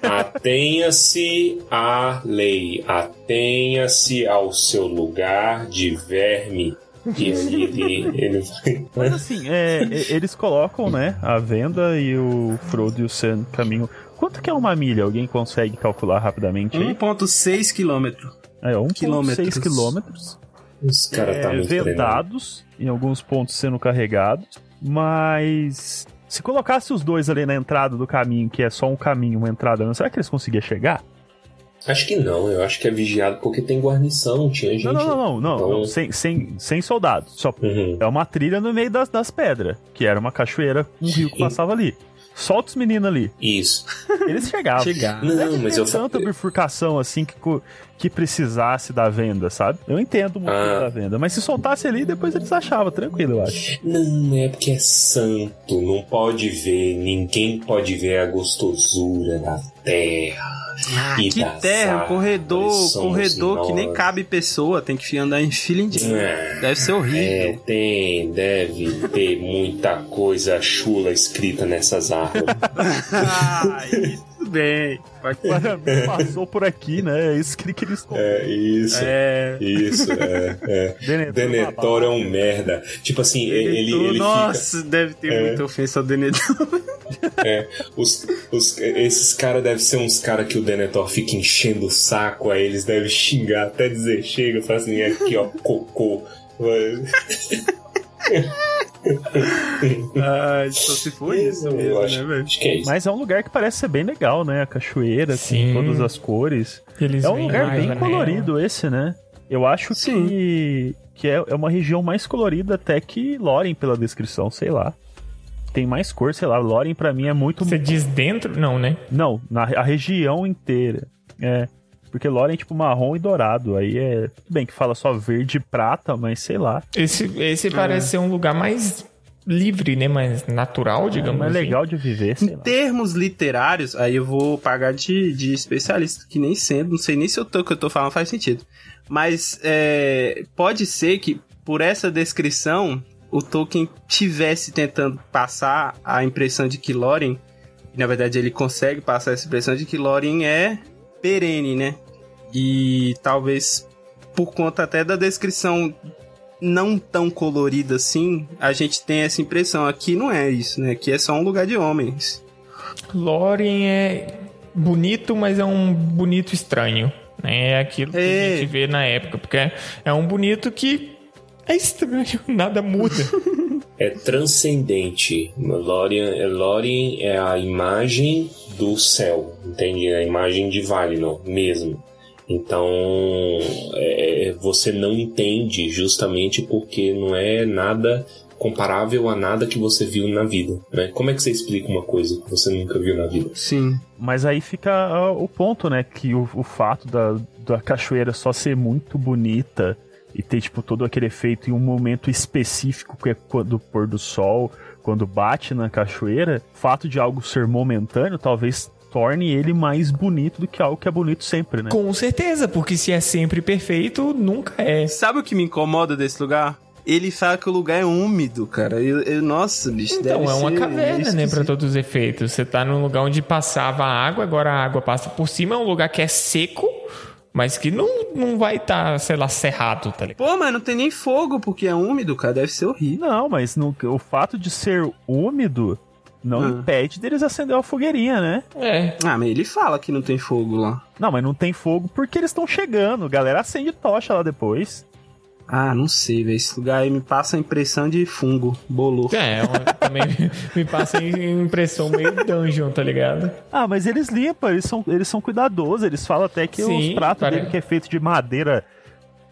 Atenha-se à lei, atenha-se ao seu lugar de verme. Mas assim, é, e- eles colocam, né, a venda e o Frodo e o Sam caminham. Quanto que é uma milha? Alguém consegue calcular rapidamente aí? 1.6 quilômetro. É, 1,6 quilômetros. quilômetros. Os caras tá é, treinado. vendados, em alguns pontos sendo carregados, mas se colocasse os dois ali na entrada do caminho, que é só um caminho, uma entrada, não, será que eles conseguiam chegar? Acho que não, eu acho que é vigiado porque tem guarnição, tinha gente. Não, não, não, não, não, Então- não, sem, sem, sem soldados. Só Uhum. é uma trilha no meio das, das pedras, que era uma cachoeira, um rio que passava ali. Solta os meninos ali. Isso. Eles chegavam. Chegar. Não é mas tem eu tanta bifurcação assim que, que precisasse da venda, sabe? Eu entendo o motivo Ah. da venda, mas se soltasse ali, depois eles achavam, tranquilo, eu acho. Não, é porque é santo, não pode ver, ninguém pode ver a gostosura da terra. Ah, E que terra, árvores corredor, corredor que nem cabe pessoa, tem que andar em fila. É. Deve ser É, horrível. tem, deve ter muita coisa chula escrita nessas árvores. Ai, tudo bem. Vai- Para mim, passou por aqui, né? É isso que ele queria esconder. É isso, É. isso, é, é. Denethor Denethor é um merda. Tipo assim, ele, ele fica. Nossa, deve ter É. muita ofensa ao Denethor. É, os, os- esses caras devem ser uns caras que o Denethor fica enchendo o saco, aí eles devem xingar até dizer chega, fala assim, aqui ó, cocô. Ai, só se for isso Eu mesmo, acho, né, velho? acho que é isso. Mas é um lugar que parece ser bem legal, né? A cachoeira, Sim. com todas as cores. Eles é um lugar bem né? colorido esse, né? Eu acho Sim. que, que é, é uma região mais colorida até que Loren, pela descrição, sei lá. Tem mais cor, sei lá. Loren pra mim é muito. Você diz dentro? Não, né? Não, na a região inteira. É. Porque Loren é tipo marrom e dourado. Aí é. Tudo bem que fala só verde e prata, mas sei lá. Esse, esse parece ser um lugar mais livre, né? Mais natural, digamos mais assim. legal de viver, sei Em lá. termos literários, aí eu vou pagar de, de especialista, que nem sendo, não sei nem se o que eu tô falando faz sentido. Mas é, pode ser que, por essa descrição, o Tolkien tivesse tentando passar a impressão de que Lórien, na verdade ele consegue passar essa impressão de que Lórien é perene, né? E talvez por conta até da descrição não tão colorida assim, a gente tem essa impressão. Aqui não é isso, né? Aqui é só um lugar de homens. Lórien é bonito, mas é um bonito estranho. Né? É aquilo que É. a gente vê na época. Porque é um bonito que é estranho, nada muda. É transcendente. Lórien, Lórien é a imagem do céu, entende? É a imagem de Valinor mesmo. Então, é, você não entende justamente porque não é nada comparável a nada que você viu na vida. Né? Como é que você explica uma coisa que você nunca viu na vida? Sim. Mas aí fica ah, o ponto, né? Que o, o fato da, da cachoeira só ser muito bonita e ter, tipo, todo aquele efeito em um momento específico, que é quando o pôr do sol, quando bate na cachoeira, o fato de algo ser momentâneo talvez torne ele mais bonito do que algo que é bonito sempre, né? Com certeza, porque se é sempre perfeito, nunca é. Sabe o que me incomoda desse lugar? Ele fala que o lugar é úmido, cara. Eu, eu- nossa, bicho, Então, deve é uma ser caverna, né, esquisito. pra todos os efeitos. Você tá num lugar onde passava água, agora a água passa por cima, é um lugar que é seco, mas que não, não vai estar, sei lá, cerrado, tá ligado? Pô, mas não tem nem fogo porque é úmido, cara. Deve ser horrível. Não, mas no- o fato de ser úmido não Ah. impede deles acender uma fogueirinha, né? É. Ah, mas ele fala que não tem fogo lá. Não, mas não tem fogo porque eles estão chegando. Galera acende tocha lá depois. Ah, não sei, velho. Esse lugar aí me passa a impressão de fungo, bolor. É, uma- também me passa a impressão meio dungeon, tá ligado? Ah, mas eles limpam, eles são, eles são cuidadosos. Eles falam até que Sim, os pratos pare- dele que é feito de madeira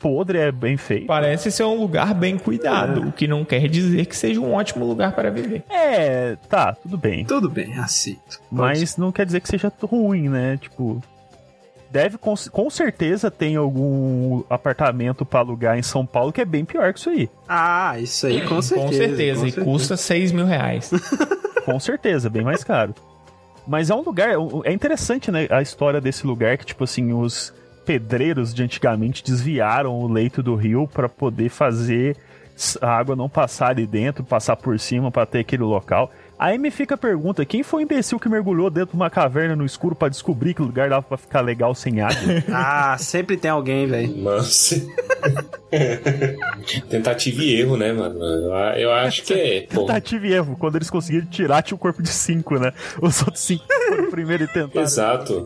podre é bem feito. Parece ser um lugar bem cuidado, o que não quer dizer que seja um ótimo lugar para viver. É, tá, tudo bem. Tudo bem, aceito. Pode Mas não quer dizer que seja ruim, né? Tipo, deve com, com certeza tem algum apartamento pra alugar em São Paulo que é bem pior que isso aí. Ah, isso aí com certeza. Com certeza, com e custa 6 mil reais. Com certeza, bem mais caro. Mas é um lugar, é interessante, né, a história desse lugar que tipo assim, os pedreiros de antigamente desviaram o leito do rio pra poder fazer a água não passar ali dentro, passar por cima pra ter aquele local. Aí me fica a pergunta, quem foi o imbecil que mergulhou dentro de uma caverna no escuro pra descobrir que o lugar dava pra ficar legal sem água? Ah, sempre tem alguém, velho. Mas. Tentativa e erro, né, mano? Eu, acho que é. Pô, Tentativa e erro, quando eles conseguiram tirar tinha o corpo de cinco, né? Os outros cinco foram primeiro e tentaram. Exato.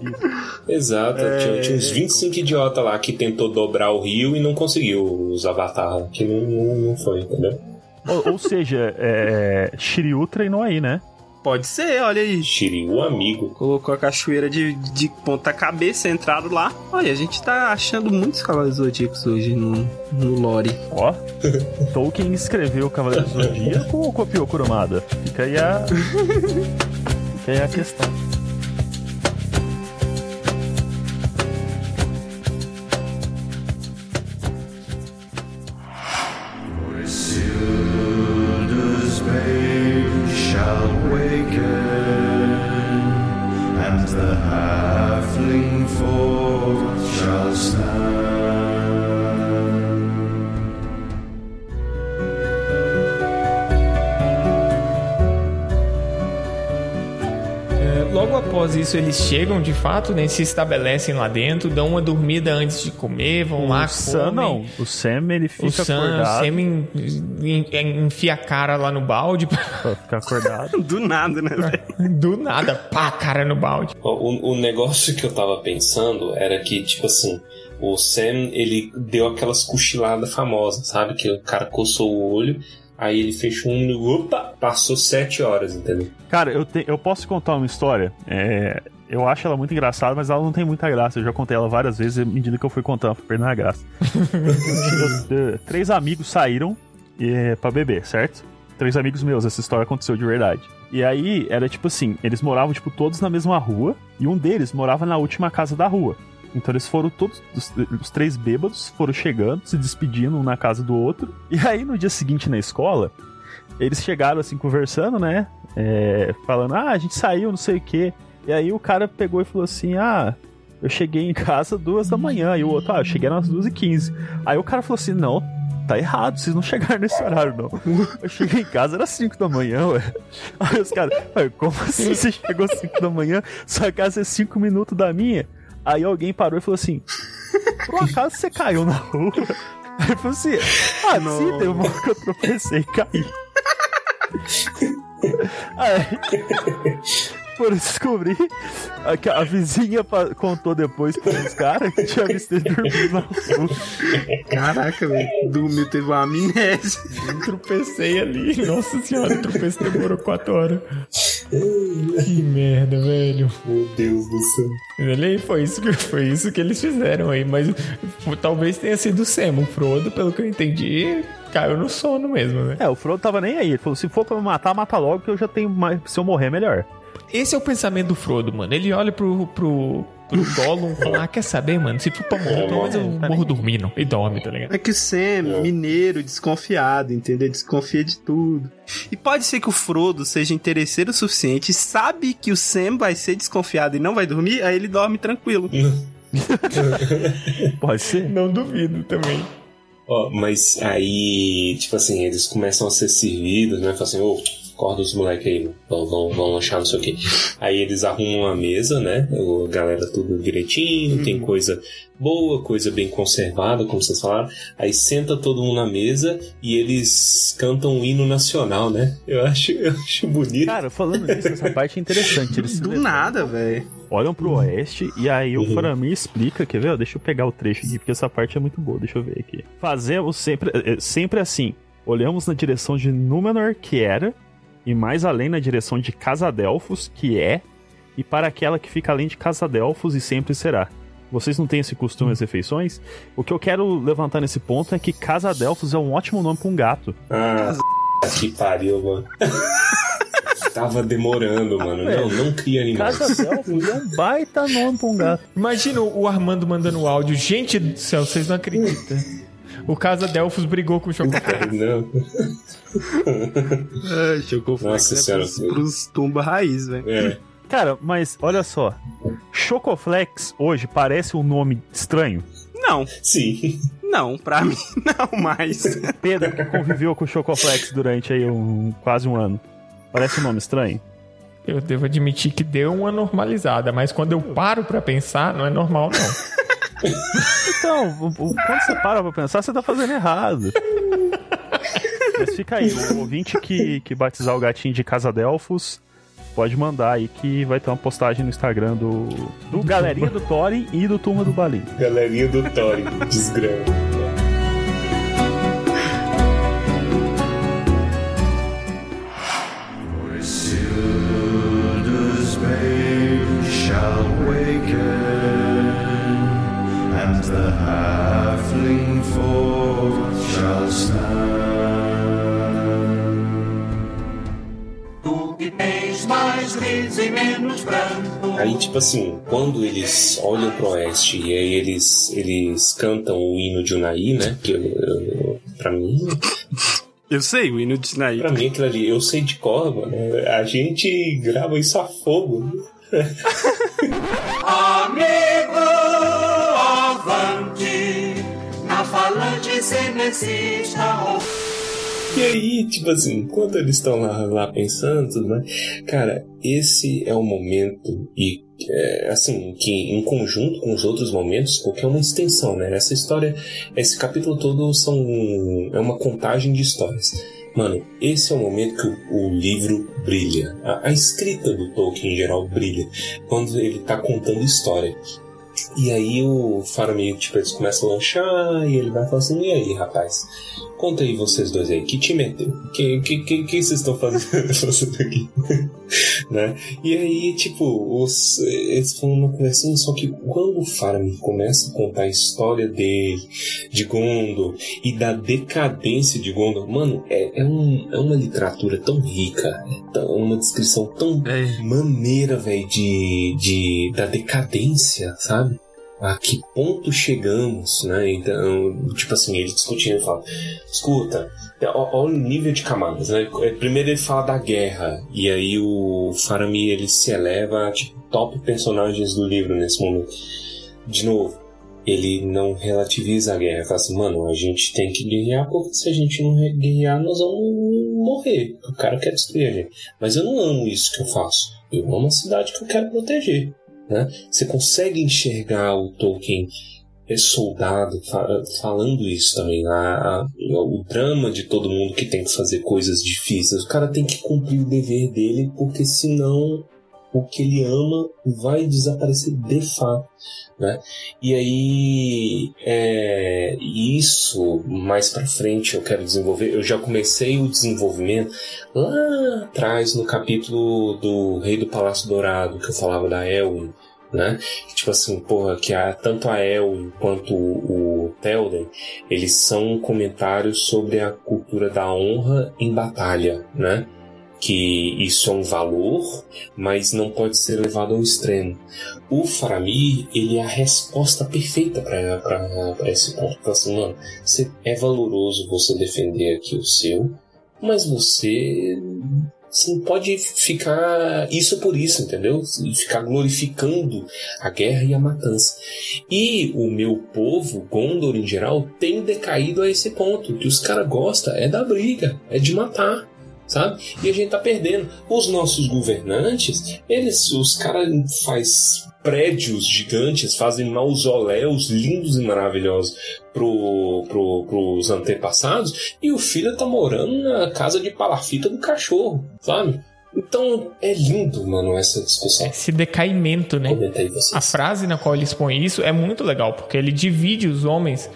Exato. Tinha, tinha uns 25 idiotas lá que tentou dobrar o rio e não conseguiu os avatar. Que não, não, não foi, entendeu? Ou, ou seja, é, Shiryu treinou aí, né? Pode ser, olha aí. Shiryu, amigo. Colocou a cachoeira de, de ponta cabeça, entrado lá. Olha, a gente tá achando muitos cavaleiros zodíacos hoje no, no lore. Ó, Tolkien escreveu Cavaleiro do Zodíaco ou copiou Kurumada? Fica aí a. Fica aí a questão. Isso, eles chegam de fato, né, se estabelecem lá dentro, dão uma dormida antes de comer, vão lá, o Sam comem. não. O Sam ele fica O Sam, acordado. Sam en- en- enfia a cara lá no balde, Pra ficar acordado. Do nada, né, do nada, pá, a cara no balde. O, o negócio que eu tava pensando era que, tipo assim, o Sam, ele deu aquelas cochiladas famosas, sabe? Que o cara coçou o olho, aí ele fechou um. Opa! Passou sete horas, entendeu? Cara, eu, te- eu posso contar uma história. É, eu acho ela muito engraçada, mas ela não tem muita graça. Eu já contei ela várias vezes e à medida que eu fui contando, eu fui perdendo a graça. Três amigos saíram é, pra beber, certo? Três amigos meus, essa história aconteceu de verdade. E aí, era tipo assim, eles moravam, tipo, todos na mesma rua, e um deles morava na última casa da rua. Então eles foram todos, os, os três bêbados, foram chegando, se despedindo um na casa do outro. E aí, no dia seguinte na escola, Eles chegaram assim conversando, né? É, falando, ah, a gente saiu, não sei o quê. E aí o cara pegou e falou assim: ah, eu cheguei em casa duas da manhã. E o outro, ah, eu cheguei às duas e quinze. Aí o cara falou assim: não, tá errado, vocês não chegaram nesse horário, não. Eu cheguei em casa, era 5 da manhã, ué. Aí os caras, como assim você chegou às 5 da manhã? Sua casa é 5 minutos da minha? Aí alguém parou e falou assim: Por acaso você caiu na rua? Aí eu falei assim: Ah, sim, teve uma hora que eu tropecei e caí. Aí, por descobrir a, que a vizinha contou depois pros caras que tinha visto ele dormindo na rua. Caraca, velho. Dormiu, teve uma amnésia. Tropecei ali. Nossa senhora, tropecei demorou 4 horas. Que merda, velho. Meu Deus do céu. Ele foi isso que foi isso que eles fizeram aí, mas talvez tenha sido o Sam, o Frodo, pelo que eu entendi, caiu no sono mesmo, né? É, o Frodo tava nem aí. Ele falou: se for pra me matar, mata logo, que eu já tenho mais. Se eu morrer, melhor. Esse é o pensamento do Frodo, mano. Ele olha pro, pro, pro Gollum e fala: ah, quer saber, mano? Se for pra morrer, pelo menos eu morro dormindo. E dorme, tá ligado? É que o Sam, mineiro, desconfiado, entendeu? Desconfia de tudo. E pode ser que o Frodo seja interesseiro o suficiente, sabe que o Sam vai ser desconfiado e não vai dormir, aí ele dorme tranquilo. Pode ser. Não duvido também. Ó, mas aí, tipo assim, eles começam a ser servidos, né? Falam assim, ô, acorda os moleques aí, vão, vão, vão lanchar, não sei o quê. Aí eles arrumam uma mesa, né? A galera tudo direitinho, tem coisa boa, coisa bem conservada, como vocês falaram. Aí senta todo mundo na mesa e eles cantam um hino nacional, né? Eu acho, eu acho bonito. Cara, falando nisso, essa parte é interessante. Eles Do nada, velho. olham pro oeste e aí o Faramir explica, quer ver? Deixa eu pegar o trecho aqui, porque essa parte é muito boa, deixa eu ver aqui. Fazemos sempre, é, sempre assim, olhamos na direção de Númenor, que era, e mais além na direção de Casadelfos, que é, e para aquela que fica além de Casadelfos e sempre será. Vocês não têm esse costume nas refeições? O que eu quero levantar nesse ponto é que Casadelfos é um ótimo nome pra um gato. Ah, que pariu, mano. Tava demorando, mano. Não, não cria animais. Casadelfos é um baita nome pra um gato. Imagina o Armando mandando áudio. Gente do céu, vocês não acreditam. O Casa Delfos brigou com o Chocolate. Não. É, Chocoflex Nossa é senhora. pros, pros tumba raiz, velho. É. Cara, mas olha só. Chocoflex hoje parece um nome estranho. Não, Sim. não, pra mim não mais. Pedro, que conviveu com o Chocoflex durante aí um, quase um ano. Parece um nome estranho. Eu devo admitir que deu uma normalizada, mas quando eu paro pra pensar, não é normal, não. Então, quando você para pra pensar, você tá fazendo errado. Mas fica aí, o ouvinte que, que batizar o gatinho de Casa Delfos pode mandar aí que vai ter uma postagem no Instagram do, do Galerinha do Thorin e do Turma do Balim. Galerinha do Thorin, desgrama. Aí, tipo assim, quando eles olham pro oeste e aí eles, eles cantam o hino de Unai, né? Que eu, eu, pra mim, Eu sei, o hino de Sinaí. pra mim aquilo ali, eu sei de cor, mano. A gente grava isso a fogo. E aí, tipo assim, enquanto eles estão lá, lá pensando, tudo cara, esse é o momento e é, assim, que em conjunto com os outros momentos, porque é uma extensão, né? Essa história, esse capítulo todo são é uma contagem de histórias. Mano, esse é o momento que o, o livro brilha. A, a escrita do Tolkien em geral brilha quando ele tá contando história. E aí o Faramir, tipo, eles começam a lanchar e ele vai falar assim, e aí, rapaz? Conta aí vocês dois aí, que time é teu? Que que, que, que vocês estão fazendo, fazendo aqui? né? E aí, tipo, os, eles foram uma conversinha, só que quando o Faramir começa a contar a história dele, de Gondor, e da decadência de Gondor, mano, é, é, um, é uma literatura tão rica, é tão- uma descrição tão É. maneira, velho, de, de, da decadência, sabe? A que ponto chegamos, né? Então, tipo assim, ele discutindo fala: escuta, olha o nível de camadas, né? Primeiro ele fala da guerra, e aí o Faramir ele se eleva a tipo, top personagens do livro nesse momento. De novo, ele não relativiza a guerra, fala assim, mano, a gente tem que guerrear, porque se a gente não guerrear, nós vamos morrer. O cara quer destruir a gente. Mas eu não amo isso que eu faço. Eu amo a cidade que eu quero proteger. Né? Você consegue enxergar o Tolkien é soldado fa falando isso também. A, a, o drama de todo mundo que tem que fazer coisas difíceis. O cara tem que cumprir o dever dele, porque senão o que ele ama vai desaparecer de fato. Né? E aí, é, isso mais para frente eu quero desenvolver. Eu já comecei o desenvolvimento lá atrás no capítulo do Rei do Palácio Dourado, que eu falava da Elwin. Né? Tipo assim, porra, que tanto a Elwin quanto o, o Telden, eles são comentários sobre a cultura da honra em batalha, né? Que isso é um valor, mas não pode ser levado ao extremo. O Faramir, ele é a resposta perfeita para esse ponto. Então, assim, mano, é valoroso você defender aqui o seu, mas você você não pode ficar isso por isso, entendeu? Ficar glorificando a guerra e a matança. E o meu povo, Gondor em geral, tem decaído a esse ponto. Que os caras gostam é da briga, é de matar sabe? E a gente tá perdendo. Os nossos governantes, eles, os caras faz prédios gigantes, fazem mausoléus lindos e maravilhosos pro, pro, pros antepassados, e o filho tá morando na casa de palafita do cachorro, sabe? Então é lindo, mano, essa discussão. Esse decaimento, né? A frase na qual ele expõe isso é muito legal, porque ele divide os homens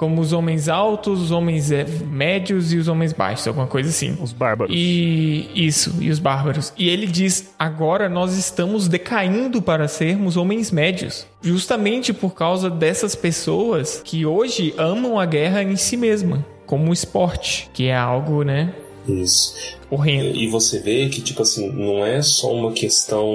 como os homens altos, os homens é, médios e os homens baixos, alguma coisa assim. Os bárbaros. E isso, e os bárbaros. E ele diz: agora nós estamos decaindo para sermos homens médios. Justamente por causa dessas pessoas que hoje amam a guerra em si mesma, como um esporte, que é algo, né? Isso. Horrendo. E você vê que, tipo assim, não é só uma questão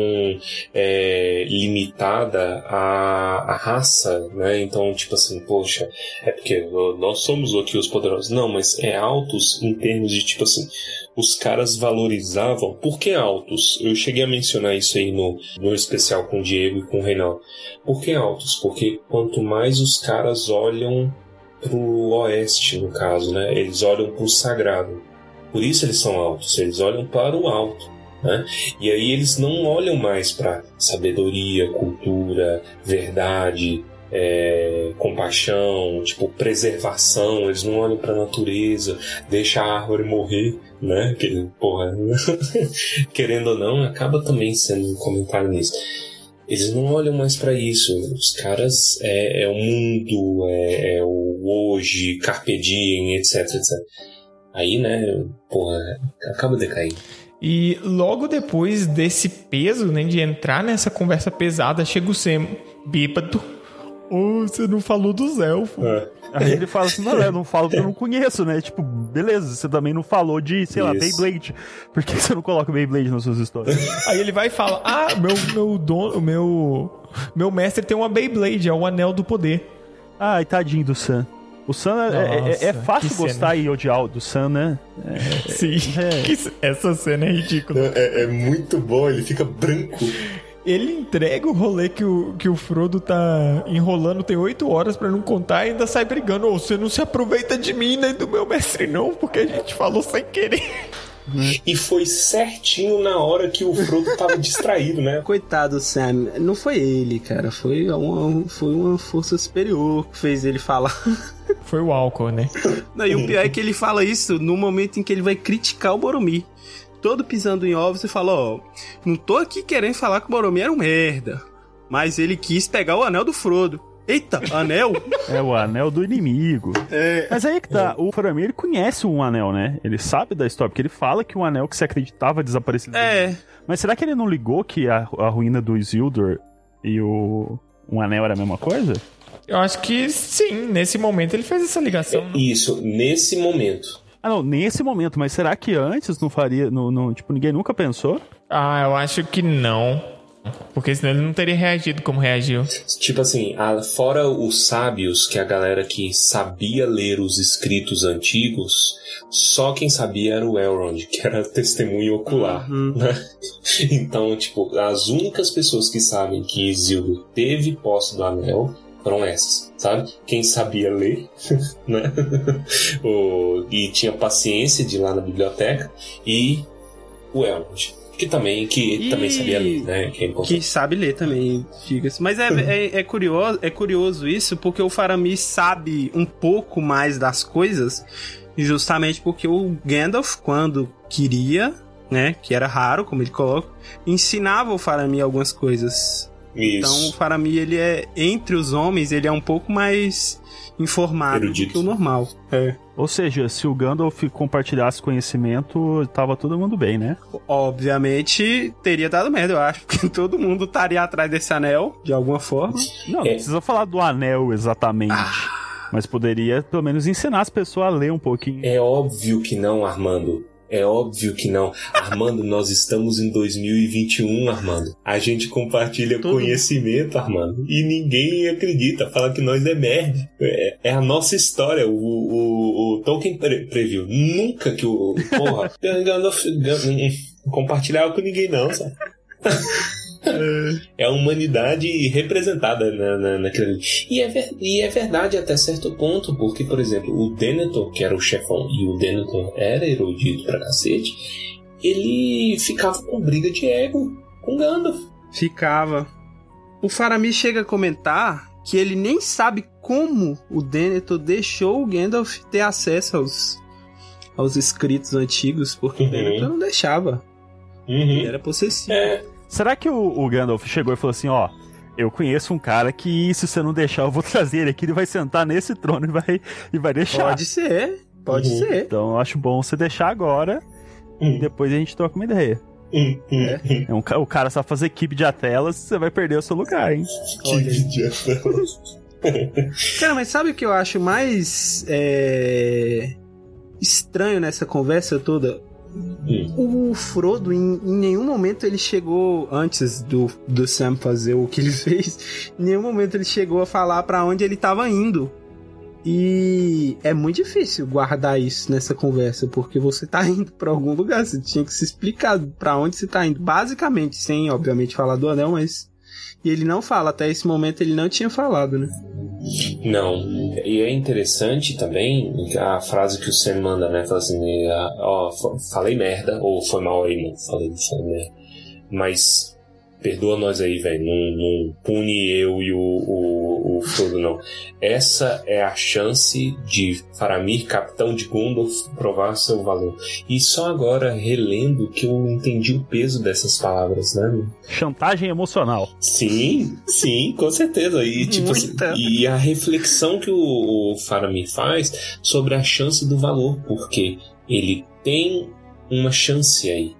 é, limitada à, à raça, né? Então, tipo assim, poxa, é porque nós somos aqui os poderosos. Não, mas é altos em termos de, tipo assim, os caras valorizavam. Por que altos? Eu cheguei a mencionar isso aí no, no especial com o Diego e com o Reinaldo. Por que altos? Porque quanto mais os caras olham pro oeste, no caso, né? Eles olham pro sagrado. Por isso eles são altos, eles olham para o alto. Né? E aí eles não olham mais para sabedoria, cultura, verdade, é, compaixão, tipo preservação. Eles não olham para a natureza, deixa a árvore morrer, né? Que, porra, querendo ou não, acaba também sendo um comentário nisso. Eles não olham mais para isso. Os caras é, é o mundo, é, é o hoje, carpe diem, etc, etc. Aí, né, porra, acaba decaindo. E logo depois desse peso, né, de entrar nessa conversa pesada, chega o Sam bêbado. Oh, você não falou dos elfos. É. Aí ele fala assim, não, eu não falo porque eu não conheço, né? Tipo, beleza, você também não falou de, sei lá, Isso. Beyblade. Por que você não coloca Beyblade nas suas histórias? Aí ele vai e fala: Ah, meu, meu dono, meu. Meu mestre tem uma Beyblade, é o anel do poder. Ai, tadinho do Sam. O Sam é, é- é, é fácil gostar e odiar do Sam, né? Sim. É. Que- Essa cena é ridícula. É, é muito bom, ele fica branco. Ele entrega o rolê que o, que o Frodo tá enrolando, tem oito horas pra não contar e ainda sai brigando. Ô, você não se aproveita de mim nem do meu mestre, não, porque a gente falou sem querer. E foi certinho na hora que o Frodo tava distraído, né? Coitado, Sam. Não foi ele, cara. Foi uma, foi uma força superior que fez ele falar. Foi o álcool, né? Não, e o pior é que ele fala isso no momento em que ele vai criticar o Boromir. Todo pisando em ovos e fala, ó, não tô aqui querendo falar que o Boromir era um merda. Mas ele quis pegar o anel do Frodo. Eita, anel? É o anel do inimigo. É. Mas aí que tá, o Faramir ele conhece um anel, né? Ele sabe da história, porque ele fala que um anel que se acreditava desaparecido. É. Mas será que ele não ligou que a, a ruína do Isildur e o um anel era a mesma coisa? Eu acho que sim, nesse momento ele fez essa ligação. Isso, nesse momento. Ah, não, nesse momento, mas será que antes não faria, não, não- tipo, ninguém nunca pensou? Ah, eu acho que não. Porque senão ele não teria reagido como reagiu. Tipo assim, a- fora os sábios, que é a galera que sabia ler os escritos antigos, só quem sabia era o Elrond, que era testemunho ocular, né? Então, tipo, as únicas pessoas que sabem que Isildur teve posse do anel foram essas, sabe? Quem sabia ler, né? O- e tinha paciência de ir lá na biblioteca, e o Elrond. Que também, que E- também sabia ler, né? Que é. Que sabe ler também, diga-se. Mas é, é, é curioso, é curioso isso, porque o Faramir sabe um pouco mais das coisas, justamente porque o Gandalf, quando queria, né, que era raro, como ele coloca, ensinava o Faramir algumas coisas. Então o Isso. Faramir, ele é, entre os homens, ele é um pouco mais informado Erudito. do que o normal. É. Ou seja, se o Gandalf compartilhasse conhecimento, tava todo mundo bem, né? Obviamente, teria dado merda, eu acho, porque todo mundo estaria atrás desse anel, de alguma forma. Não, não É. precisa falar do anel exatamente. Mas poderia, pelo menos, ensinar as pessoas a ler um pouquinho. É óbvio que não, Armando. É óbvio que não. Armando, nós estamos em 2021, Armando. A gente compartilha Todo- conhecimento, Armando. E ninguém acredita. Fala que nós é merda. É, é a nossa história. O, o, o Tolkien pre- previu. Nunca que o. Porra. Gan- compartilhar com ninguém, não, sabe? É a humanidade representada na, na, naquilo ali. E é, ver- e é verdade até certo ponto, porque, por exemplo, o Denethor, que era o chefão, e o Denethor era erudito pra cacete, ele ficava com briga de ego com Gandalf. Ficava. O Faramir chega a comentar que ele nem sabe como o Denethor deixou o Gandalf ter acesso aos, aos escritos antigos, porque Uhum. o Denethor não deixava. Ele era possessivo. É, Será que o, o Gandalf chegou e falou assim, ó... Eu conheço um cara que, se você não deixar, eu vou trazer ele aqui, ele vai sentar nesse trono e vai, e vai deixar. Pode ser, pode Uhum. ser. Então eu acho bom você deixar agora Hum. e depois a gente troca uma ideia. hum, hum, hum. É um, o cara sabe fazer equipe de atelas, você vai perder o seu lugar, hein? Que idiota. Cara, mas sabe o que eu acho mais é, estranho nessa conversa toda? O Frodo, em, em nenhum momento ele chegou, antes do, do Sam fazer o que ele fez, em nenhum momento ele chegou a falar pra onde ele tava indo. E é muito difícil guardar isso nessa conversa, porque você tá indo pra algum lugar, você tinha que se explicar pra onde você tá indo, basicamente, sem, obviamente, falar do anel, mas. E ele não fala, até esse momento ele não tinha falado, né? Não. E é interessante também a frase que o Sam manda, né? Fala assim, ah, ó, falei merda, ou foi mal aí, mano. Falei, falei merda. Mas perdoa nós aí, velho. Não, não pune eu e o, o, o Frodo, não. Essa é a chance de Faramir, capitão de Gandalf, provar seu valor. E só agora, relendo, que eu entendi o peso dessas palavras, né? Chantagem emocional. Sim, sim, com certeza. E, tipo, assim, Muita. e a reflexão que o, o Faramir faz sobre a chance do valor, porque ele tem uma chance aí.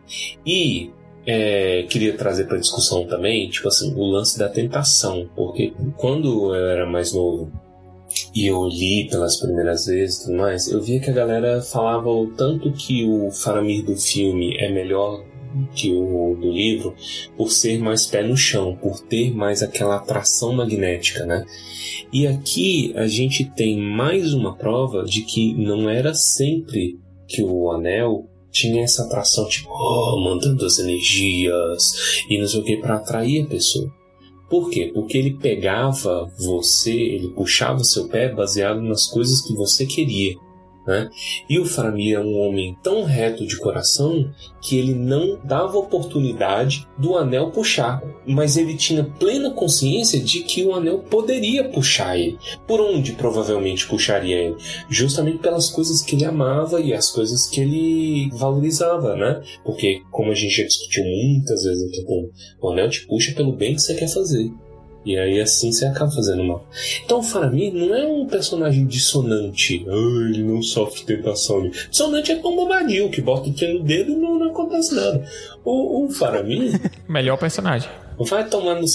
E é, queria trazer para discussão também, tipo assim, o lance da tentação, porque quando eu era mais novo e eu li pelas primeiras vezes e tudo mais, eu via que a galera falava o tanto que o Faramir do filme é melhor que o do livro por ser mais pé no chão, por ter mais aquela atração magnética, né? E aqui a gente tem mais uma prova de que não era sempre que o anel tinha essa atração, tipo, oh, mandando as energias e não sei o que, para atrair a pessoa. Por quê? Porque ele pegava você, ele puxava seu pé baseado nas coisas que você queria. Né? E o Faramir é um homem tão reto de coração que ele não dava oportunidade do anel puxar, mas ele tinha plena consciência de que o anel poderia puxar ele. Por onde provavelmente puxaria ele? Justamente pelas coisas que ele amava e as coisas que ele valorizava, né? Porque, como a gente já discutiu muitas vezes aqui, o anel te puxa pelo bem que você quer fazer. E aí assim você acaba fazendo mal. Então o Faramir não é um personagem dissonante. Ah, ele não sofre tentação. Dissonante é como bombadil, que bota o trem no dedo e não, não acontece nada. O, o Faramir Melhor personagem. vai tomar no.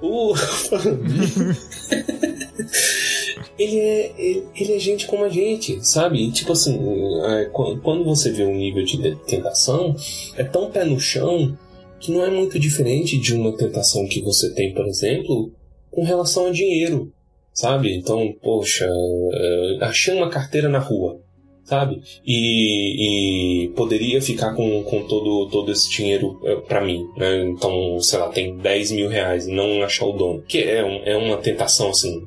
O Faramir. ele é, ele, ele é gente como a gente, sabe? Tipo assim, é, qu- quando você vê um nível de tentação, é tão pé no chão que não é muito diferente de uma tentação que você tem, por exemplo, com relação a dinheiro, sabe? Então, poxa, eh, achei uma carteira na rua, sabe? E, e poderia ficar com, com todo, todo esse dinheiro eh, pra mim, né? Então, sei lá, tem 10 mil reais, não achar o dono. Que é, um- é uma tentação, assim,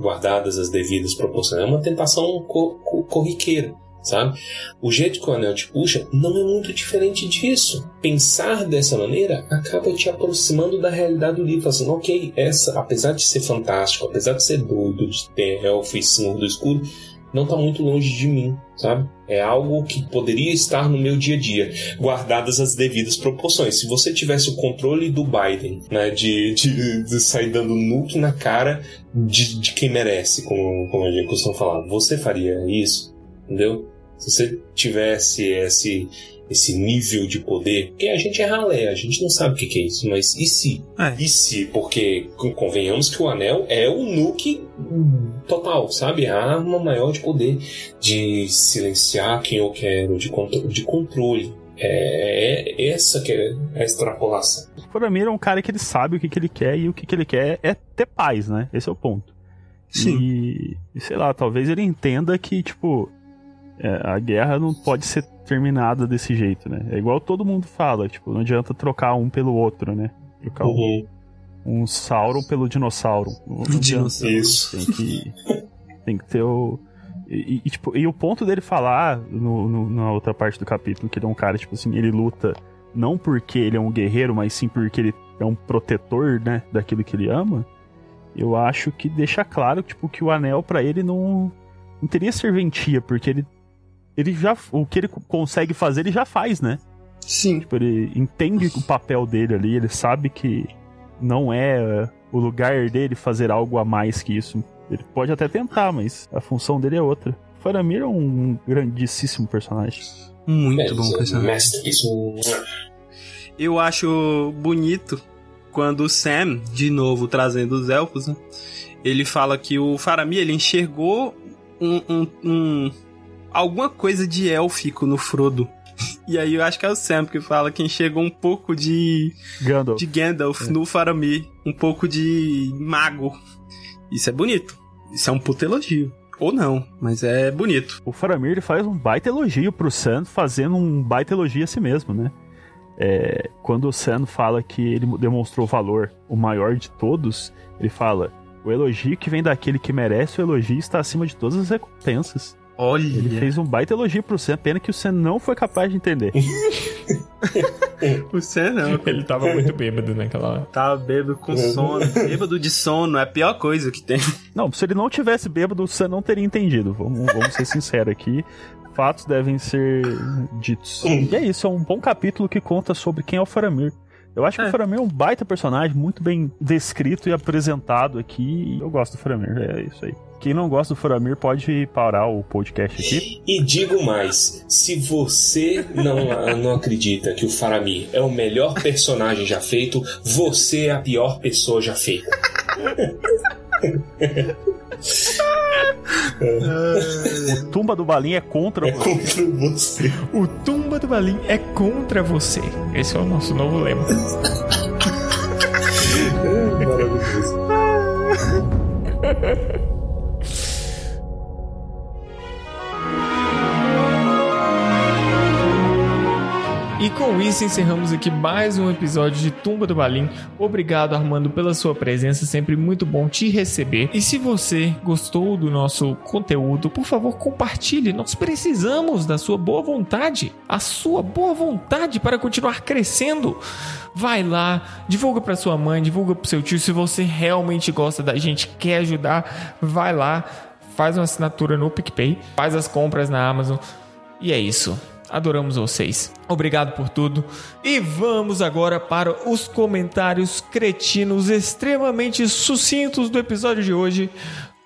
guardadas as devidas proporções. É uma tentação co- co- corriqueira. Sabe? O jeito que o anel te puxa não é muito diferente disso. Pensar dessa maneira acaba te aproximando da realidade do livro. Assim, ok, essa, apesar de ser fantástico, apesar de ser doido, de ter elfo e senhor do escuro, não está muito longe de mim, sabe? É algo que poderia estar no meu dia a dia, guardadas as devidas proporções. Se você tivesse o controle do Biden, né, de, de, de sair dando nuke na cara de, de quem merece, como, como a gente costuma falar, você faria isso? Entendeu? Se você tivesse esse, esse nível de poder, porque a gente é ralé, a gente não sabe o que que é isso, mas e se? É. E se? Porque con- convenhamos que o anel é o nuke total, sabe? É a arma maior de poder, de silenciar quem eu quero, de, contro- de controle. É, é essa que é a extrapolação. O Faramir é um cara que ele sabe o que, que ele quer e o que, que ele quer é ter paz, né? Esse é o ponto. Sim. E, sei lá, talvez ele entenda que, tipo, é, a guerra não pode ser terminada desse jeito, né? É igual todo mundo fala, tipo, não adianta trocar um pelo outro, né? Trocar um, Uhum. um Sauron pelo dinossauro. Não adianta. Dinossauro. Isso. Tem que, tem que ter o. E, e, tipo, e o ponto dele falar no, no- na outra parte do capítulo, que ele é um cara, tipo assim, ele luta não porque ele é um guerreiro, mas sim porque ele é um protetor, né, daquilo que ele ama, eu acho que deixa claro, tipo, que o anel pra ele não, não teria serventia, porque ele, ele já, o que ele consegue fazer, ele já faz, né? Sim. Tipo, ele entende o papel dele ali, ele sabe que não é o lugar dele fazer algo a mais que isso. Ele pode até tentar, mas a função dele é outra. Faramir é um grandíssimo personagem. Muito bom personagem. Eu acho bonito quando o Sam, de novo trazendo os elfos, né, ele fala que o Faramir ele enxergou um, um- um- alguma coisa de élfico no Frodo. E aí eu acho que é o Sam que fala que enxergou um pouco de, Gandalf. de Gandalf no Faramir, um pouco de mago. Isso é bonito. Isso é um puto elogio. Ou não, mas é bonito. O Faramir ele faz um baita elogio pro Sam, fazendo um baita elogio a si mesmo, né? É, quando o Sam fala que ele demonstrou o valor, o maior de todos, ele fala: o elogio que vem daquele que merece o elogio está acima de todas as recompensas. Olha. Ele fez um baita elogio pro Sam, pena que o Sam não foi capaz de entender. O Sam não. Ele tava muito bêbado naquela hora. Tá bêbado com sono. Bêbado de sono é a pior coisa que tem. Não, se ele não tivesse bêbado, o Sam não teria entendido. Vamos, vamos ser sinceros aqui. Fatos devem ser ditos. E é isso, é um bom capítulo que conta sobre quem é o Faramir. Eu acho que É. o Faramir é um baita personagem, muito bem descrito e apresentado aqui. e Eu gosto do Faramir, é isso aí. Quem não gosta do Faramir pode parar o podcast aqui. E digo mais, se você não, não acredita que o Faramir é o melhor personagem já feito, você é a pior pessoa já feita. O Tumba do Balim é contra É você. contra você. O Tumba do Balim é contra você. Esse é o nosso novo lema. Maravilhoso. Com isso encerramos aqui mais um episódio de Tumba do Balim. Obrigado, Armando, pela sua presença, sempre muito bom te receber. E se você gostou do nosso conteúdo, por favor, compartilhe. Nós precisamos da sua boa vontade, a sua boa vontade para continuar crescendo. Vai lá, divulga para sua mãe, divulga para seu tio. Se você realmente gosta da gente, quer ajudar, vai lá, faz uma assinatura no PicPay, faz as compras na Amazon. E é isso. Adoramos vocês. Obrigado por tudo. E vamos agora para os comentários cretinos extremamente sucintos do episódio de hoje.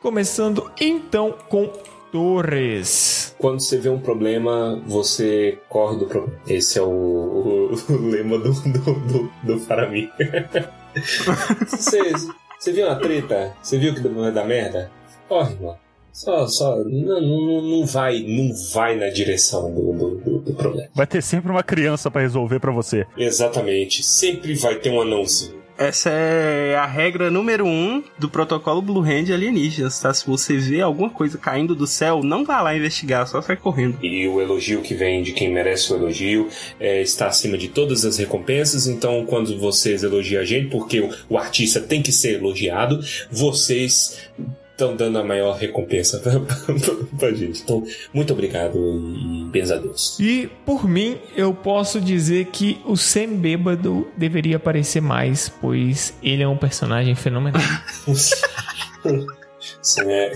Começando então com Torres. Quando você vê um problema, você corre do problema. Esse é o, o- o lema do, do, do, do Faramir. Você, você viu uma treta? Você viu que vai dar merda? Corre, mano. Só, só, não, não, não vai, não vai na direção do, do, do- problema. Vai ter sempre uma criança pra resolver pra você. Exatamente. Sempre vai ter um anãozinho. Essa é a regra número um do protocolo Blue Hand alienígenas, tá? Se você vê alguma coisa caindo do céu, não vá lá investigar, só sai correndo. E o elogio que vem de quem merece o elogio é, está acima de todas as recompensas. Então, quando vocês elogiam a gente, porque o, o artista tem que ser elogiado, vocês estão dando a maior recompensa pra, pra, pra gente. Então, muito obrigado e bens a Deus. E, por mim, eu posso dizer que o Sam Bêbado deveria aparecer mais, pois ele é um personagem fenomenal. Sim, é-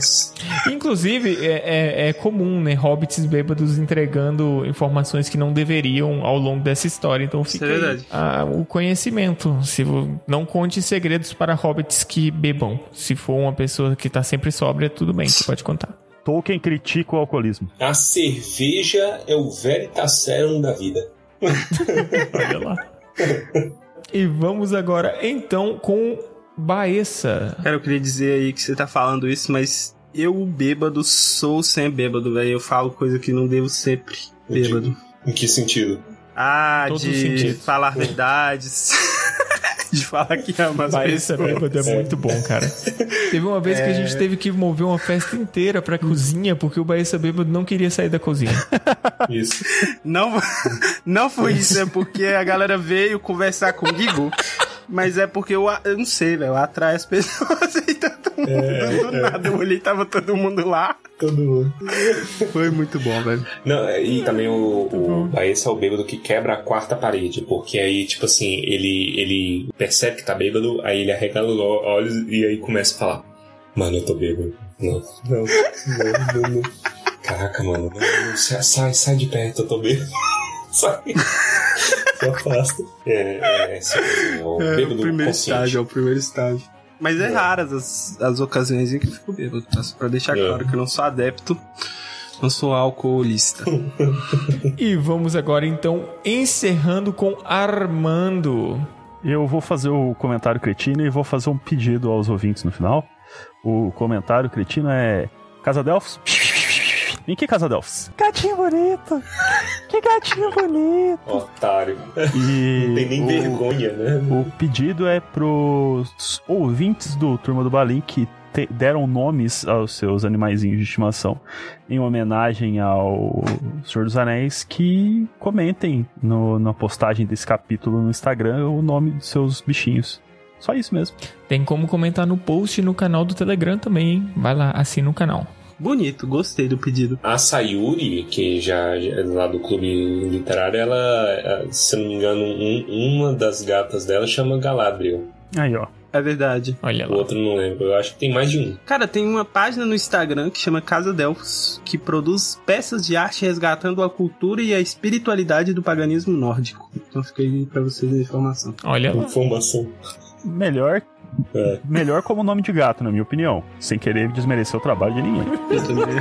Inclusive, é, é- é comum, né? Hobbits bêbados entregando informações que não deveriam ao longo dessa história. Então fica é aí, verdade. ah, o conhecimento. Se não conte segredos para hobbits que bebam. Se for uma pessoa que tá sempre sóbria, tudo bem, você pode contar. Tolkien critica o alcoolismo. A cerveja é o veritaserum da vida. Olha lá. e vamos agora, então, com Baessa. Cara, eu queria dizer aí que você tá falando isso, mas eu, bêbado, sou sem bêbado, velho. Eu falo coisa que não devo sempre bêbado. Em que sentido? Ah, Todos os de sentidos. falar verdades. de falar que ama as Baessa pessoas. bêbado é muito bom, cara. Teve uma vez que a gente teve que mover uma festa inteira pra cozinha porque o Baessa bêbado não queria sair da cozinha. Isso. Não, não foi isso, é porque a galera veio conversar comigo. Mas é porque eu, eu não sei, velho. Eu atraio as pessoas e todo mundo do nada. Eu olhei e tava todo mundo lá. Todo mundo. Foi muito bom, velho. Não, e também o, o esse é o bêbado que quebra a quarta parede, porque aí, tipo assim, ele, ele percebe que tá bêbado, aí ele arregala os olhos e aí começa a falar: Mano, eu tô bêbado. Não, não, não, não, não. Caraca, mano, não, não, sai, sai, sai de perto, eu tô bêbado. Sai. Se afasta. É, é, esse é o É bêbado o primeiro consciente. estágio, é o primeiro estágio. Mas é, raras as, as ocasiões em que eu fico bêbado, tá? Só pra deixar É. claro que eu não sou adepto, não sou alcoolista. E vamos agora então encerrando com Armando. Eu vou fazer o comentário cretino e vou fazer um pedido aos ouvintes no final. O comentário cretino é: Casa Delfos? Em que Casa Delfos? Gatinho bonito! Que gatinho bonito! Otário. E Não tem nem o- vergonha, né? O pedido é pros ouvintes do Turma do Balim que te- deram nomes aos seus animaizinhos de estimação em homenagem ao Senhor dos Anéis que comentem no- na postagem desse capítulo no Instagram o nome dos seus bichinhos. Só isso mesmo. Tem como comentar no post no canal do Telegram também, hein? Vai lá, assina o canal. Bonito, gostei do pedido. A Sayuri, que já já é lá do clube literário, ela, eh, se eu não me engano, um- uma das gatas dela chama Galadriel. Aí, ó. É verdade. Olha O lá. outro não lembro. Eu acho que tem mais de um. Cara, tem uma página no Instagram que chama Casa Delfos, que produz peças de arte resgatando a cultura e a espiritualidade do paganismo nórdico. Então fica aí pra vocês a informação. Olha lá. Informação. Melhor, É. melhor como nome de gato, na minha opinião. Sem querer desmerecer o trabalho de ninguém. Eu também.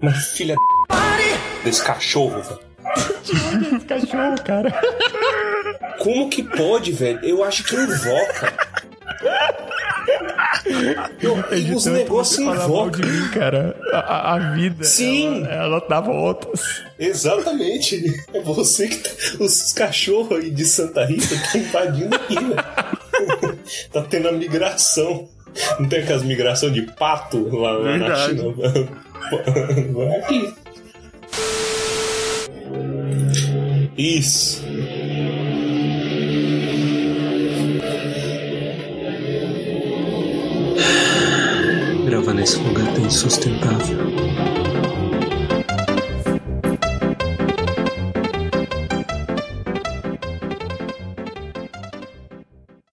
Mas filha desse cachorro, velho. Cachorro, cara. Como que pode, velho? Eu acho que invoca. Os negócios mal invocam. de mim, cara. A, a- vida. Sim. Ela, ela dá voltas. Exatamente. É você que tá. Os cachorros aí de Santa Rita estão invadindo aqui, velho. tá tendo a migração. Não tem aquelas migração de pato lá, lá na. China? Vai aqui. Isso. Nesse lugar tá insustentável.